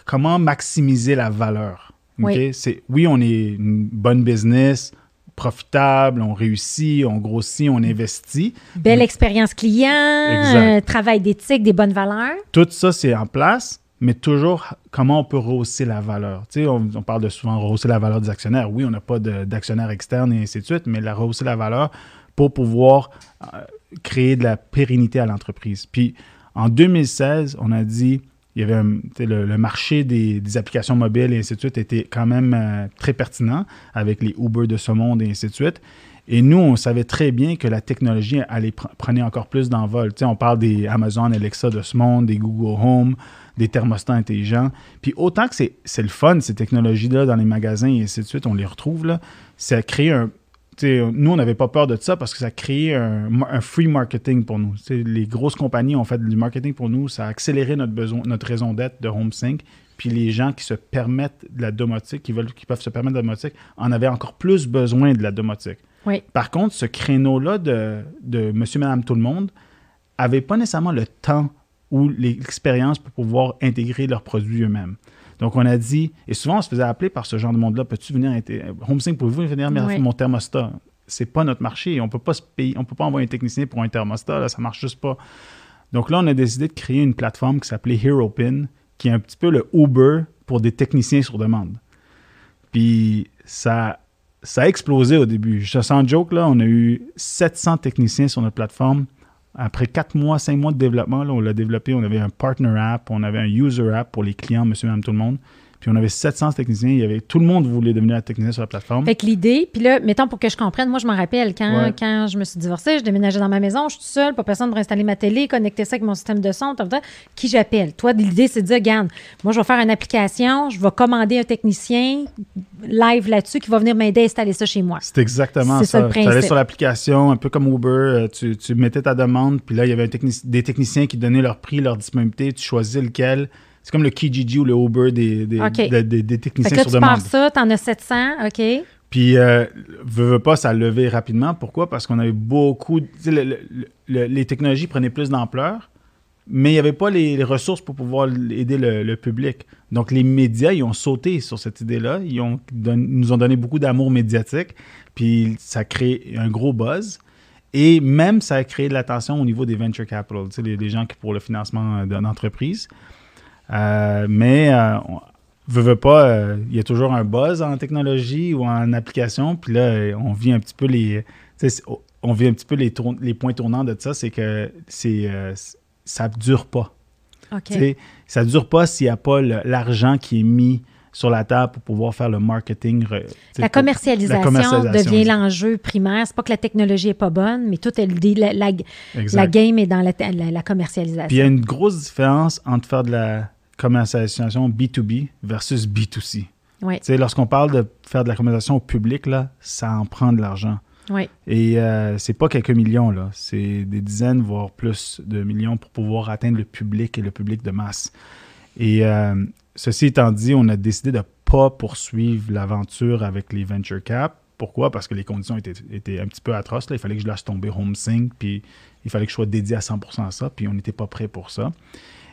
comment maximiser la valeur. OK? Oui. C'est, oui, on est une bonne business, profitable, on réussit, on grossit, on investit. Belle expérience client, euh, travail d'éthique, des bonnes valeurs. tout ça, c'est en place, mais toujours comment on peut rehausser la valeur? Tu sais, on, on parle de souvent rehausser la valeur des actionnaires. Oui, on n'a pas d'actionnaires externes et ainsi de suite, mais la rehausser la valeur pour pouvoir euh, créer de la pérennité à l'entreprise. Puis en 2016, on a dit, il y avait le, marché des, applications mobiles et ainsi de suite était quand même euh, très pertinent avec les Uber de ce monde et ainsi de suite. Et nous, on savait très bien que la technologie allait pre- prenait encore plus d'envol. On parle des Amazon Alexa de ce monde, des Google Home, des thermostats intelligents. Puis autant que c'est c'est le fun, ces technologies-là, dans les magasins et ainsi de suite, on les retrouve, là, ça crée un... nous, on n'avait pas peur de ça parce que ça crée un, un free marketing pour nous. Les grosses compagnies ont fait du marketing pour nous. Ça a accéléré notre, besoin, notre raison d'être de HomeSync. Puis les gens qui se permettent de la domotique, qui, veulent, qui peuvent se permettre de la domotique, en avaient encore plus besoin de la domotique. Oui. Par contre, ce créneau-là de, de monsieur, madame, tout le monde avait pas nécessairement le temps ou l'expérience pour pouvoir intégrer leurs produits eux-mêmes. Donc, on a dit, et souvent, on se faisait appeler par ce genre de monde-là, peux-tu venir, HomeSync, pouvez-vous venir mettre Oui. mon thermostat? C'est pas notre marché. On peut pas se payer, on peut pas envoyer un technicien pour un thermostat, là, ça marche juste pas. Donc là, on a décidé de créer une plateforme qui s'appelait HeroPin, qui est un petit peu le Uber pour des techniciens sur demande. Puis ça, ça a explosé au début. Je sans joke, là, on a eu 700 techniciens sur notre plateforme. Après 4 mois, 5 mois de développement, on l'a développé. On avait un partner app, on avait un user app pour les clients, monsieur, madame, tout le monde. Puis on avait 700 techniciens. Il y avait, tout le monde voulait devenir un technicien sur la plateforme. Fait que l'idée, puis là, mettons pour que je comprenne, moi, je m'en rappelle quand, Ouais. quand je me suis divorcée, je déménageais dans ma maison, je suis seule, pas personne pour installer ma télé, connecter ça avec mon système de son, tal. qui j'appelle? Toi, l'idée, c'est de dire, regarde, moi, je vais faire une application, je vais commander un technicien live là-dessus qui va venir m'aider à installer ça chez moi. C'est exactement C'est ça ça. le Tu allais principe. sur l'application, un peu comme Uber, euh, tu, tu mettais ta demande, puis là, il y avait un des techniciens qui donnaient leur prix, leur disponibilité, tu choisissais lequel. C'est comme le Kijiji ou le Uber des, des, OK. des- des- des Fait techniciens que là, sur tu demande. ça, t'en as 700, OK. Puis, euh, veux, veux pas, ça a levé rapidement. Pourquoi? Parce qu'on avait beaucoup... tu sais, le- le- le- les technologies prenaient plus d'ampleur, mais il n'y avait pas les, les ressources pour pouvoir aider le, public. Donc, les médias, ils ont sauté sur cette idée-là. Ils ont don- nous ont donné beaucoup d'amour médiatique. Puis, ça a créé un gros buzz. Et même, ça a créé de l'attention au niveau des venture capital, tu sais, les, les gens qui pour le financement d'une entreprise. Euh, mais euh, on, veux, veux pas, euh, il y a toujours un buzz en technologie ou en application. Puis là, euh, on vit un petit peu les, on vit un petit peu les, tourn- les points tournants de ça, c'est que c'est, euh, ça dure pas. Ça dure pas s'il n'y a pas l'argent qui est mis sur la table pour pouvoir faire le marketing. La commercialisation, la commercialisation, devient l'enjeu primaire. C'est pas que la technologie est pas bonne, mais tout est le- la, la, la game est dans la, la- la commercialisation. Puis il y a une grosse différence entre faire de la commercialisation B2B versus B2C. Oui, lorsqu'on parle de faire de la commercialisation au public, là, ça en prend de l'argent. oui. Et euh, c'est pas quelques millions, là. C'est des dizaines, voire plus de millions pour pouvoir atteindre le public et le public de masse. Et euh, ceci étant dit, on a décidé de ne pas poursuivre l'aventure avec les venture cap. Pourquoi? Parce que les conditions étaient, étaient un petit peu atroces. Là. Il fallait que je laisse tomber HomeSync, puis il fallait que je sois dédié à 100% à ça, puis on n'était pas prêt pour ça.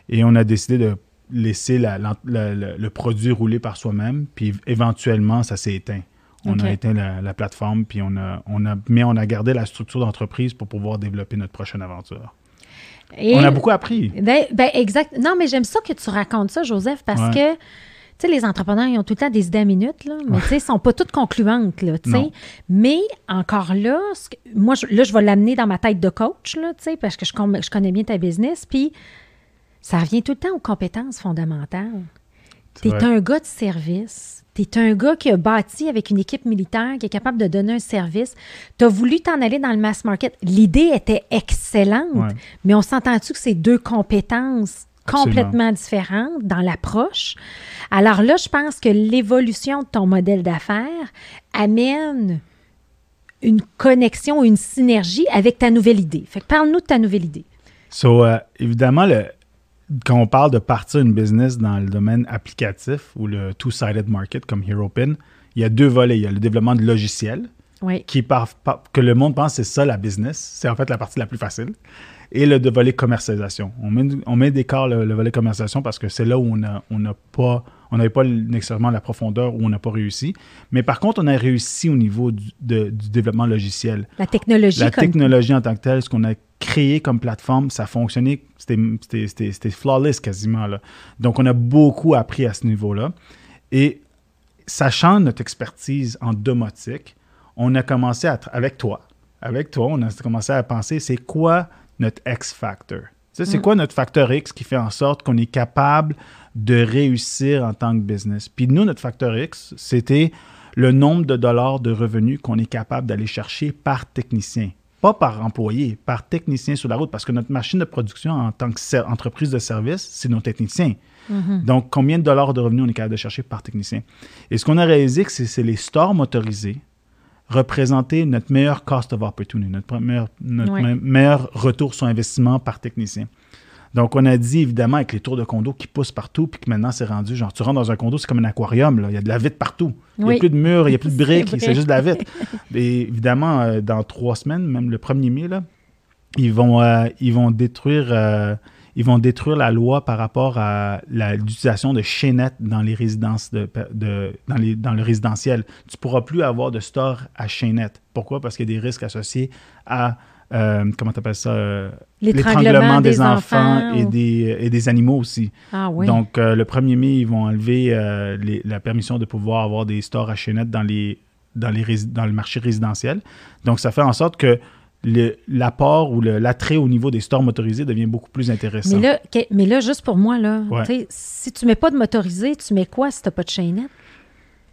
Et on a décidé de laisser la- la- la- la- le produit rouler par soi-même, puis éventuellement, ça s'est éteint. On a éteint la, la plateforme, puis on a, on a, mais on a gardé la structure d'entreprise pour pouvoir développer notre prochaine aventure. Et- On a beaucoup appris. Ben, ben, exact. Non, mais j'aime ça que tu racontes ça, Joseph, parce Ouais. que, tu sais, les entrepreneurs, ils ont tout le temps des idées à minute, là, mais tu sais, sont pas toutes concluantes, là, tu sais. Mais encore là, moi, je, là, je vais l'amener dans ma tête de coach, là, tu sais, parce que je, je connais bien ta business, puis ça revient tout le temps aux compétences fondamentales. Tu es un gars de service. Tu es un gars qui a bâti avec une équipe militaire, qui est capable de donner un service. Tu as voulu t'en aller dans le mass market. L'idée était excellente, mais on s'entend-tu que c'est deux compétences complètement différentes dans l'approche? Alors là, je pense que l'évolution de ton modèle d'affaires amène une connexion, une synergie avec ta nouvelle idée. Fait que parle-nous de ta nouvelle idée. So, euh, évidemment, le, quand on parle de partir une business dans le domaine applicatif ou le two-sided market comme HeroPin, il y a deux volets. Il y a le développement de logiciels, qui que le monde pense que c'est ça la business. C'est en fait la partie la plus facile. Et le volet commercialisation. On met, on met d'écart le, volet commercialisation parce que c'est là où on n'a on pas on n'avait pas nécessairement la profondeur où on n'a pas réussi. Mais par contre, on a réussi au niveau du, développement logiciel. La technologie. La technologie en tant que telle, ce qu'on a créé comme plateforme, ça fonctionnait, c'était flawless quasiment. Là. Donc, on a beaucoup appris à ce niveau-là. Et sachant notre expertise en domotique, on a commencé à, avec toi, avec toi, on a commencé à penser, c'est quoi notre X-factor? C'est mm. quoi notre facteur X qui fait en sorte qu'on est capable de réussir en tant que business? Puis nous, notre facteur X, c'était le nombre de dollars de revenus qu'on est capable d'aller chercher par technicien. Pas par employé, par technicien sur la route, parce que notre machine de production en tant qu'entreprise de service, c'est nos techniciens. Mm-hmm. Donc, combien de dollars de revenus on est capable de chercher par technicien? Et ce qu'on a réalisé, c'est les stores motorisés représenter notre meilleur cost of opportunity, notre meilleur, meilleur retour sur investissement par technicien. Donc, on a dit évidemment avec les tours de condo qui poussent partout, puis que maintenant c'est rendu, genre, tu rentres dans un condo, c'est comme un aquarium, là. il y a de la vitre partout. Il n'y a plus de murs, il n'y a plus de briques, c'est juste de la vitre. Et évidemment, euh, dans trois semaines, même le 1er mai, là, ils, vont, euh, ils vont détruire. Euh, ils vont détruire la loi par rapport à l'utilisation de chaînettes dans les résidences de, dans, les, dans, le résidentiel. Tu ne pourras plus avoir de store à chaînettes. Pourquoi? Parce qu'il y a des risques associés à euh, comment tu appelles ça? Euh, l'étranglement des, enfants, et, des, et, des, animaux aussi. Ah, oui. Donc, euh, le 1er mai, ils vont enlever la permission de pouvoir avoir des stores à chaînettes dans, les, dans, les, dans le marché résidentiel. Donc, ça fait en sorte que l'apport ou l'attrait au niveau des stores motorisés devient beaucoup plus intéressant. Mais là, mais là juste pour moi, là, si tu mets pas de motorisé, tu mets quoi si tu n'as pas de chaînette?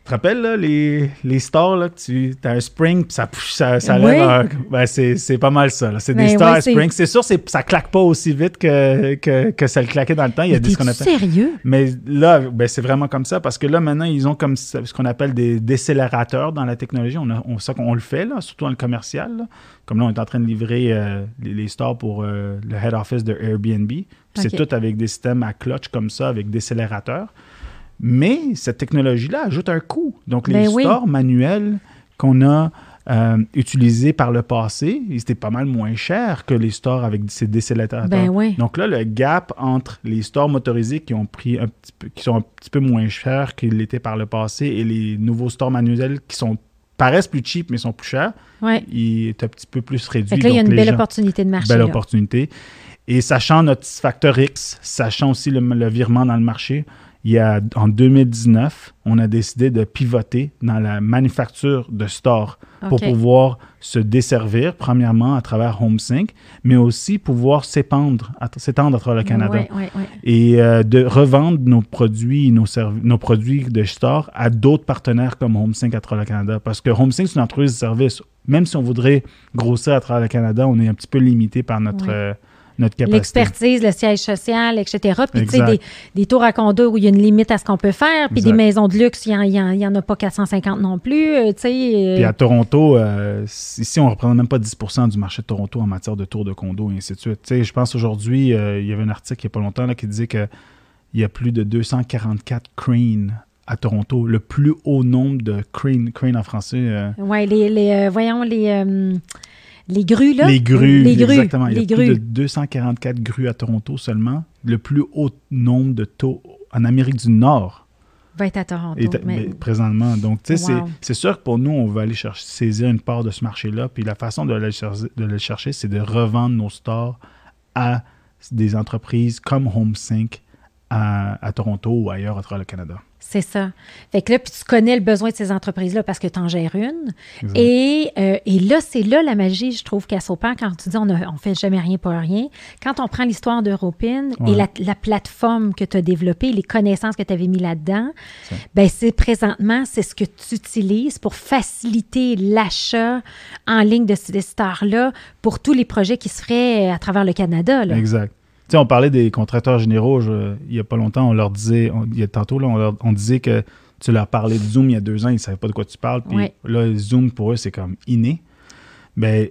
Tu te rappelles, là, les, les stores, là, que tu as un spring, puis ça, ça, ça lève. Ben, c'est pas mal ça. C'est des ben stores à spring. C'est sûr, ça claque pas aussi vite que, que, que, ça le claquait dans le temps. Il y a des, ce qu'on appelle. sérieux? Mais là, ben, c'est vraiment comme ça, parce que là, maintenant, ils ont comme ce qu'on appelle des décélérateurs dans la technologie. On, a, on sait qu'on le fait, là, surtout dans le commercial. Comme là, on est en train de livrer euh, les, stores pour euh, le head office de Airbnb. C'est tout avec des systèmes à clutch comme ça, avec décélérateurs. Mais cette technologie-là ajoute un coût. Donc, les ben stores manuels qu'on a euh, utilisés par le passé, ils étaient pas mal moins chers que les stores avec ces décélérateurs. Ben Donc là, le gap entre les stores motorisés qui ont pris un petit peu, qui sont un petit peu moins chers qu'ils l'étaient par le passé et les nouveaux stores manuels qui sont paraissent plus cheap mais sont plus chers, il est un petit peu plus réduit. Donc là, il y a une belle opportunité de marché. Belle opportunité. Et sachant notre facteur X, sachant aussi le virement dans le marché, il y a, en 2019, on a décidé de pivoter dans la manufacture de stores pour pouvoir se desservir, premièrement, à travers HomeSync, mais aussi pouvoir s'étendre à, s'étendre à travers le Canada. et euh, de revendre nos produits, nos, nos produits de store à d'autres partenaires comme HomeSync à travers le Canada. Parce que HomeSync, c'est une entreprise de service. Même si on voudrait grossir à travers le Canada, on est un petit peu limité par notre... Euh, L'expertise, le siège social, etc. Puis, tu sais, des, des, tours à condo où il y a une limite à ce qu'on peut faire. Puis, des maisons de luxe, il n'y en, a pas 450 non plus. Euh, tu sais. Euh. Puis, à Toronto, euh, ici, on ne représente même pas 10% du marché de Toronto en matière de tours de condo et ainsi de suite. Tu sais, je pense aujourd'hui, il y avait un article il n'y a pas longtemps là, qui disait qu'il y a plus de 244 cranes à Toronto, le plus haut nombre de cranes, crane en français. Oui, les, les voyons, les les grues, là? Les grues, les grues exactement. Il y a plus de 244 grues à Toronto seulement. Le plus haut nombre de taux en Amérique du Nord. Va être à Toronto. mais... Présentement. Donc, tu sais, c'est sûr que pour nous, on va aller chercher, saisir une part de ce marché-là. Puis la façon de le chercher, c'est de revendre nos stores à des entreprises comme HomeSync à, Toronto ou ailleurs à travers le Canada. C'est ça. Fait que là, puis tu connais le besoin de ces entreprises-là parce que tu en gères une. Et, euh, et, là, c'est là la magie, je trouve, qu'à Sopan, quand tu dis on ne fait jamais rien pour rien. Quand on prend l'histoire d'Europine et la, la, plateforme que tu as développée, les connaissances que tu avais mis là-dedans, ben c'est présentement, c'est ce que tu utilises pour faciliter l'achat en ligne de ces stars-là pour tous les projets qui se feraient à travers le Canada. Là. Exact sais, on parlait des contracteurs généraux, il n'y a pas longtemps, on leur disait, il y a tantôt, là, on, disait que tu leur parlais de Zoom il y a deux ans, ils ne savaient pas de quoi tu parles. Puis là, Zoom, pour eux, c'est comme inné. Mais ben,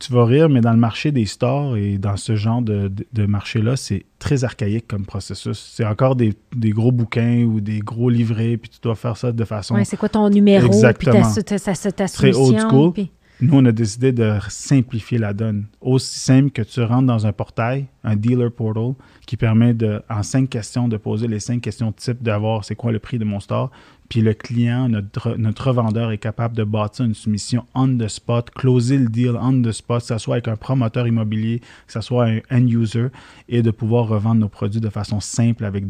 tu vas rire, mais dans le marché des stores et dans ce genre de, marché-là, c'est très archaïque comme processus. C'est encore des, gros bouquins ou des gros livrets, puis tu dois faire ça de façon. C'est quoi ton numéro, Exactement. puis ta, ta, ta, Très old school. Nous, on a décidé de simplifier la donne. Aussi simple que tu rentres dans un portail, un dealer portal, qui permet de, en cinq questions, de poser les cinq questions type d'avoir c'est quoi le prix de mon store. Puis le client, notre, notre revendeur est capable de bâtir une soumission on the spot, closer le deal on the spot, que ce soit avec un promoteur immobilier, que ce soit un end user, et de pouvoir revendre nos produits de façon simple avec,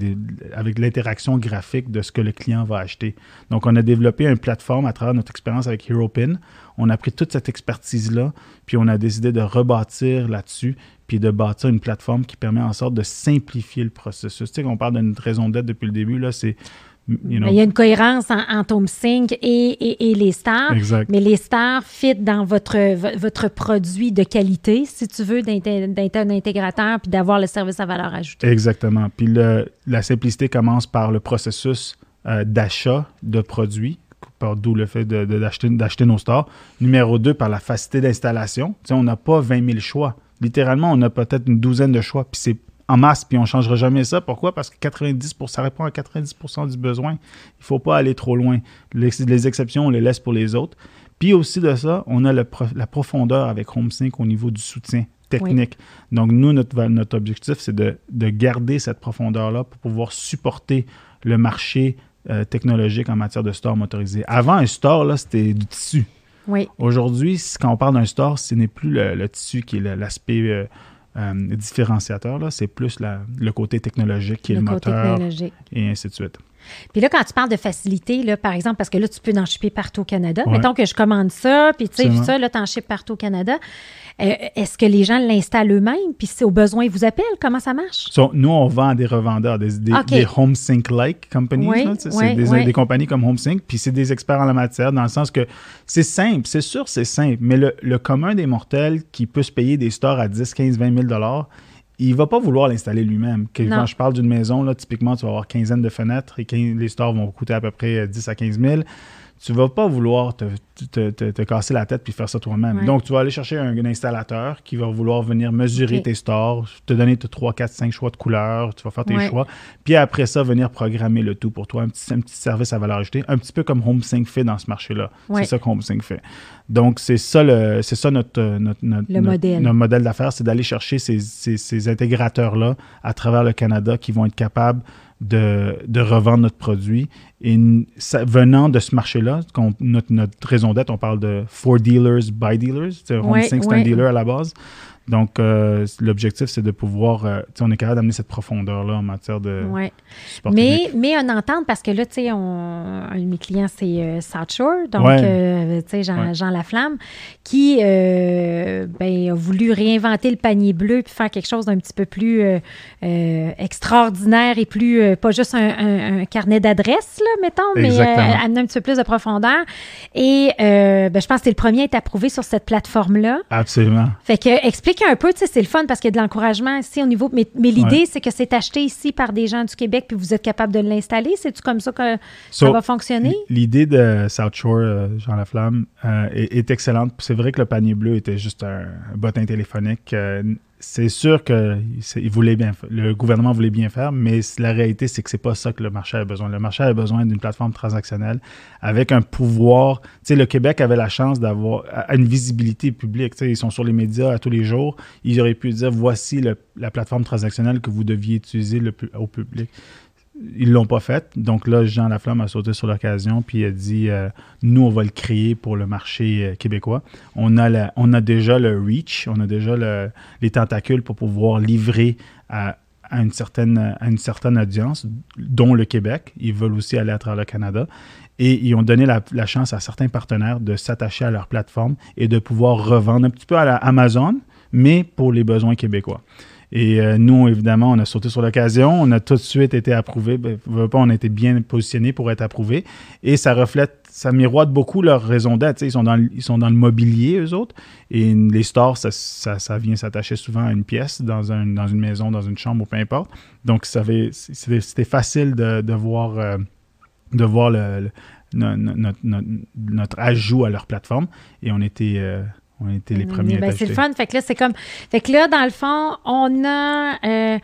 avec l'interaction graphique de ce que le client va acheter. Donc, on a développé une plateforme à travers notre expérience avec HeroPin. On a pris toute cette expertise-là, puis on a décidé de rebâtir là-dessus, puis de bâtir une plateforme qui permet en sorte de simplifier le processus. Tu sais, qu'on parle d'une raison d'être depuis le début, là, c'est il y a une cohérence entre HomeSync et, et, les stars. Mais les stars fit dans votre, votre produit de qualité, si tu veux, d'être un intégrateur puis d'avoir le service à valeur ajoutée. Exactement. Puis la simplicité commence par le processus euh, d'achat de produits, d'où le fait d'acheter de, nos stars. Numéro deux, par la facilité d'installation. on n'a pas 20 000 choix. Littéralement, on a peut-être une douzaine de choix, puis c'est en masse, puis on ne changera jamais ça. Pourquoi? Parce que 90 ça répond à 90% du besoin. Il ne faut pas aller trop loin. Les, exceptions, on les laisse pour les autres. Puis aussi de ça, on a la profondeur avec HomeSync au niveau du soutien technique. Donc, nous, notre, notre objectif, c'est de, garder cette profondeur-là pour pouvoir supporter le marché euh, technologique en matière de store motorisé. Avant, un store, c'était du tissu. Oui. Aujourd'hui, quand on parle d'un store, ce n'est plus le, tissu qui est l'aspect euh, différenciateur, là, c'est plus le côté technologique qui est le, moteur et ainsi de suite. Puis là, quand tu parles de facilité, là, par exemple, parce que là, tu peux en shipper partout au Canada. Mettons que je commande ça, puis tu sais, ça, là, tu en shippes partout au Canada. Euh, est-ce que les gens l'installent eux-mêmes? Puis si au besoin, ils vous appellent? Comment ça marche? nous, on vend à des revendeurs, des, des, HomeSync-like companies. c'est des, compagnies comme HomeSync. Puis c'est des experts en la matière, dans le sens que c'est simple. C'est sûr, c'est simple. Mais le, le, commun des mortels qui peut se payer des stores à 10, 15, 20 000 il ne va pas vouloir l'installer lui-même. Quand je parle d'une maison, là, typiquement, tu vas avoir quinzaine de fenêtres et les stores vont coûter à peu près 10 à 15 000 tu vas pas vouloir te, te, casser la tête puis faire ça toi-même. Donc, tu vas aller chercher un, installateur qui va vouloir venir mesurer tes stores, te donner tes 3, 4, 5 choix de couleurs, tu vas faire tes choix. Puis après ça, venir programmer le tout pour toi, un petit, un petit service à valeur ajoutée, un petit peu comme HomeSync fait dans ce marché-là. C'est ça que HomeSync fait. Donc, c'est ça, le, c'est ça notre, notre, modèle. notre modèle d'affaires, c'est d'aller chercher ces, ces, ces intégrateurs-là à travers le Canada qui vont être capables de, de, revendre notre produit. Et venant de ce marché-là, notre, notre, raison d'être, on parle de for dealers by dealers. Home c'est un dealer à la base. Donc, euh, l'objectif, c'est de pouvoir, euh, sais, on est capable d'amener cette profondeur-là en matière de ouais. mais, mais on entend parce que là, tu sais, un de mes clients, c'est euh, South Shore, donc, tu sais, Jean, Jean, Laflamme, qui ben, a voulu réinventer le panier bleu puis faire quelque chose d'un petit peu plus extraordinaire et plus, pas juste un, carnet d'adresses, là, mettons, mais amener un petit peu plus de profondeur. Et ben, je pense que c'est le premier à être approuvé sur cette plateforme-là. Absolument. Fait que, explique un peu, tu sais, c'est le fun parce qu'il y a de l'encouragement ici au niveau. Mais, mais l'idée, c'est que c'est acheté ici par des gens du Québec puis vous êtes capable de l'installer. C'est-tu comme ça que ça va fonctionner? L'idée de South Shore, euh, Jean Laflamme, euh, est, est, excellente. C'est vrai que le panier bleu était juste un, bottin téléphonique. Euh, c'est sûr que le gouvernement voulait bien faire, mais la réalité, c'est que c'est pas ça que le marché a besoin. Le marché a besoin d'une plateforme transactionnelle avec un pouvoir. Tu sais, le Québec avait la chance d'avoir une visibilité publique. Tu sais, ils sont sur les médias à tous les jours. Ils auraient pu dire voici la plateforme transactionnelle que vous deviez utiliser au public ils l'ont pas fait. Donc là, Jean Laflamme a sauté sur l'occasion puis a dit euh, nous, on va le créer pour le marché euh, québécois. On a, on a déjà le reach, on a déjà les tentacules pour pouvoir livrer à, une certaine, à une certaine audience, dont le Québec. Ils veulent aussi aller à travers le Canada. Et ils ont donné la, chance à certains partenaires de s'attacher à leur plateforme et de pouvoir revendre un petit peu à la Amazon, mais pour les besoins québécois. Et euh, nous, évidemment, on a sauté sur l'occasion. On a tout de suite été approuvé. Ben, on a été bien positionné pour être approuvé. Et ça reflète, ça miroite beaucoup leur raison d'être. Ils sont, dans, ils sont dans le mobilier, eux autres. Et les stores, ça, ça, vient s'attacher souvent à une pièce, dans, un, dans une maison, dans une chambre ou peu importe. Donc, c'était facile de, voir, euh, de voir notre, notre, ajout à leur plateforme. Et on était. Euh, on était les premiers ben, C'est le fun. Fait que là, c'est comme. Fait que là, dans le fond, on a, euh,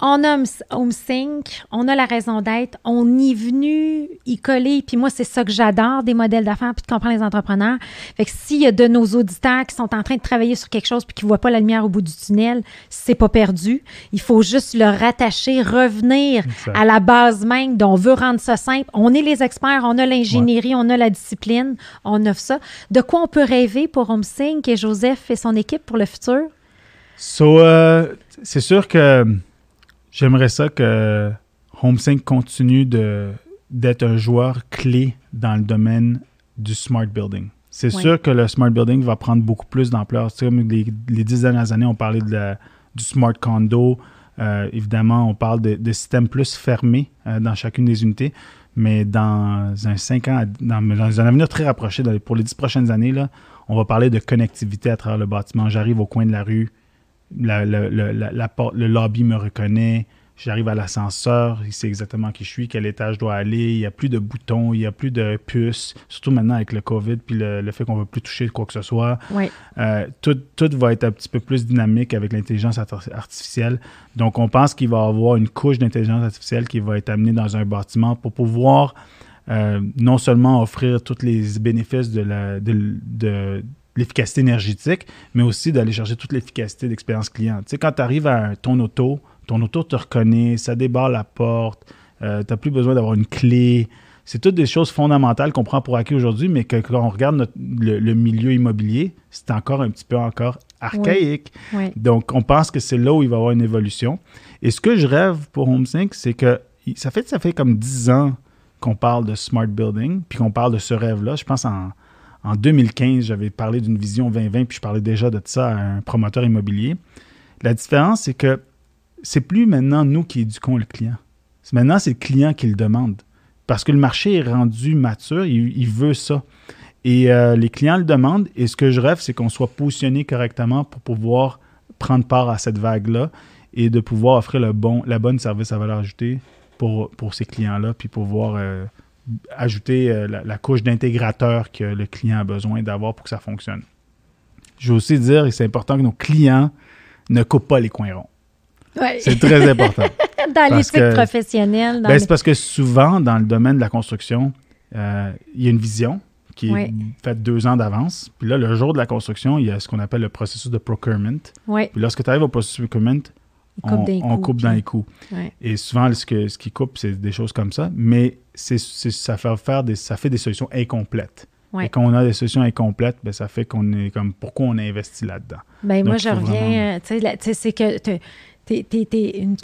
on a HomeSync, on a la raison d'être, on y est venu y coller. Puis moi, c'est ça que j'adore des modèles d'affaires puis de comprendre les entrepreneurs. Fait que s'il y a de nos auditeurs qui sont en train de travailler sur quelque chose puis qui ne voient pas la lumière au bout du tunnel, c'est pas perdu. Il faut juste le rattacher, revenir à la base même dont on veut rendre ça simple. On est les experts, on a l'ingénierie, on a la discipline, on offre ça. De quoi on peut rêver pour HomeSync? Et Joseph et son équipe pour le futur? So, euh, c'est sûr que j'aimerais ça que HomeSync continue d'être un joueur clé dans le domaine du smart building. C'est sûr que le smart building va prendre beaucoup plus d'ampleur. Comme les, les, dix dernières années, on parlait de du smart condo. Euh, évidemment, on parle de, systèmes plus fermés euh, dans chacune des unités. Mais dans un cinq ans, dans, dans un avenir très rapproché, pour les dix prochaines années, là, on va parler de connectivité à travers le bâtiment. J'arrive au coin de la rue, le lobby me reconnaît, j'arrive à l'ascenseur, il sait exactement qui je suis, quel étage je dois aller, il n'y a plus de boutons, il n'y a plus de puces, surtout maintenant avec le COVID, puis le, fait qu'on ne veut plus toucher quoi que ce soit. Euh, tout, va être un petit peu plus dynamique avec l'intelligence artificielle. Donc, on pense qu'il va y avoir une couche d'intelligence artificielle qui va être amenée dans un bâtiment pour pouvoir euh, non seulement offrir tous les bénéfices de, l'efficacité énergétique, mais aussi d'aller chercher toute l'efficacité d'expérience client. Tu sais, quand tu arrives à ton auto, ton auto te reconnaît, ça débarre la porte, euh, tu n'as plus besoin d'avoir une clé. C'est toutes des choses fondamentales qu'on prend pour acquis aujourd'hui, mais que quand on regarde le, milieu immobilier, c'est encore un petit peu encore archaïque. Donc, on pense que c'est là où il va y avoir une évolution. Et ce que je rêve pour HomeSync, c'est que ça fait, ça fait comme 10 ans qu'on parle de smart building, puis qu'on parle de ce rêve-là. Je pense en, en 2015, j'avais parlé d'une vision 2020, puis je parlais déjà de ça à un promoteur immobilier. La différence, c'est que c'est plus maintenant nous qui éduquons le client. Maintenant, c'est le client qui le demande. Parce que le marché est rendu mature, il, veut ça. Et euh, les clients le demandent. Et ce que je rêve, c'est qu'on soit positionné correctement pour pouvoir prendre part à cette vague-là et de pouvoir offrir le bon, la bonne service à valeur ajoutée pour, ces clients-là, puis pouvoir euh, ajouter euh, la, couche d'intégrateur que le client a besoin d'avoir pour que ça fonctionne. Je veux aussi dire, et c'est important que nos clients ne coupent pas les coins ronds. C'est très important. dans l'éthique professionnelle. Ben, c'est parce que souvent, dans le domaine de la construction, euh, il y a une vision qui est faite deux ans d'avance. Puis là, le jour de la construction, il y a ce qu'on appelle le processus de procurement. Puis lorsque tu arrives au processus de procurement, on, coupe dans les coups. Et souvent, ce, que, ce qui coupe, c'est des choses comme ça, mais c'est, ça, fait faire des, ça fait des solutions incomplètes. Et quand on a des solutions incomplètes, ben, ça fait qu'on est comme pourquoi on a investi là-dedans? Ben, moi, je reviens, euh, tu sais, c'est que t'es, une,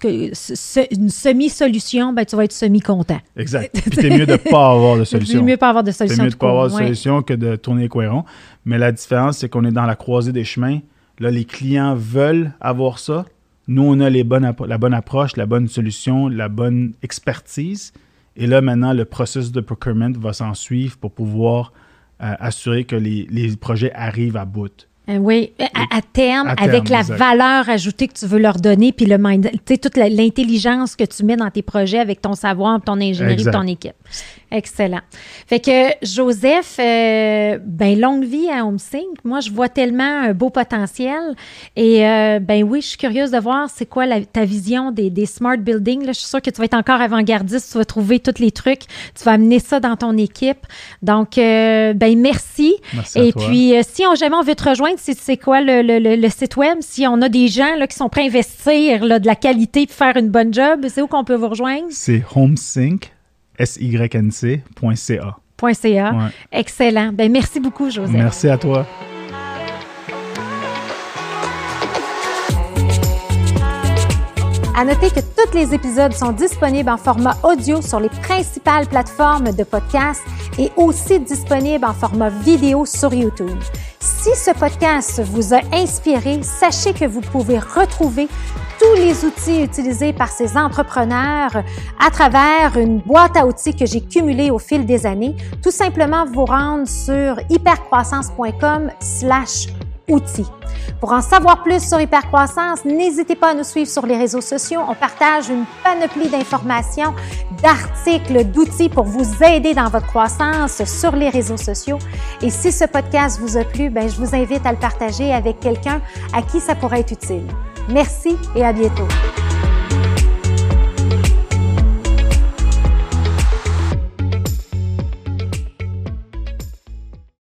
une semi-solution, ben, tu vas être semi-content. Exact. Puis t'es mieux de ne pas avoir de solution. C'est mieux de pas avoir de solution. C'est mieux de ne pas avoir de solution que de tourner les coins Mais la différence, c'est qu'on est dans la croisée des chemins. Là, les clients veulent avoir ça. Nous, on a les bonnes, la bonne approche, la bonne solution, la bonne expertise. Et là, maintenant, le processus de procurement va s'en suivre pour pouvoir euh, assurer que les, les, projets arrivent à bout. Euh, oui, à, terme, avec la valeur ajoutée que tu veux leur donner, puis le mind, toute l'intelligence que tu mets dans tes projets avec ton savoir, ton ingénierie, ton équipe. Excellent. Fait que Joseph, euh, ben longue vie à HomeSync. Moi, je vois tellement un beau potentiel. Et euh, ben oui, je suis curieuse de voir c'est quoi ta vision des, smart buildings. Là, je suis sûre que tu vas être encore avant-gardiste. Tu vas trouver tous les trucs. Tu vas amener ça dans ton équipe. Donc, euh, ben merci. merci Et puis, si on jamais on veut te rejoindre, c'est quoi le, site web? Si on a des gens là, qui sont prêts à investir là, de la qualité pour faire une bonne job, c'est où qu'on peut vous rejoindre? C'est HomeSync sync.ca. .ca. Excellent. Ben, merci beaucoup, Joseph. Merci à toi. À noter que tous les épisodes sont disponibles en format audio sur les principales plateformes de podcast et aussi disponibles en format vidéo sur YouTube. Si ce podcast vous a inspiré, sachez que vous pouvez retrouver tous les outils utilisés par ces entrepreneurs à travers une boîte à outils que j'ai cumulée au fil des années. Tout simplement vous rendre sur hypercroissance.com slash outils. Pour en savoir plus sur Hypercroissance, n'hésitez pas à nous suivre sur les réseaux sociaux. On partage une panoplie d'informations, d'articles, d'outils pour vous aider dans votre croissance sur les réseaux sociaux. Et si ce podcast vous a plu, ben, je vous invite à le partager avec quelqu'un à qui ça pourrait être utile. Merci et à bientôt.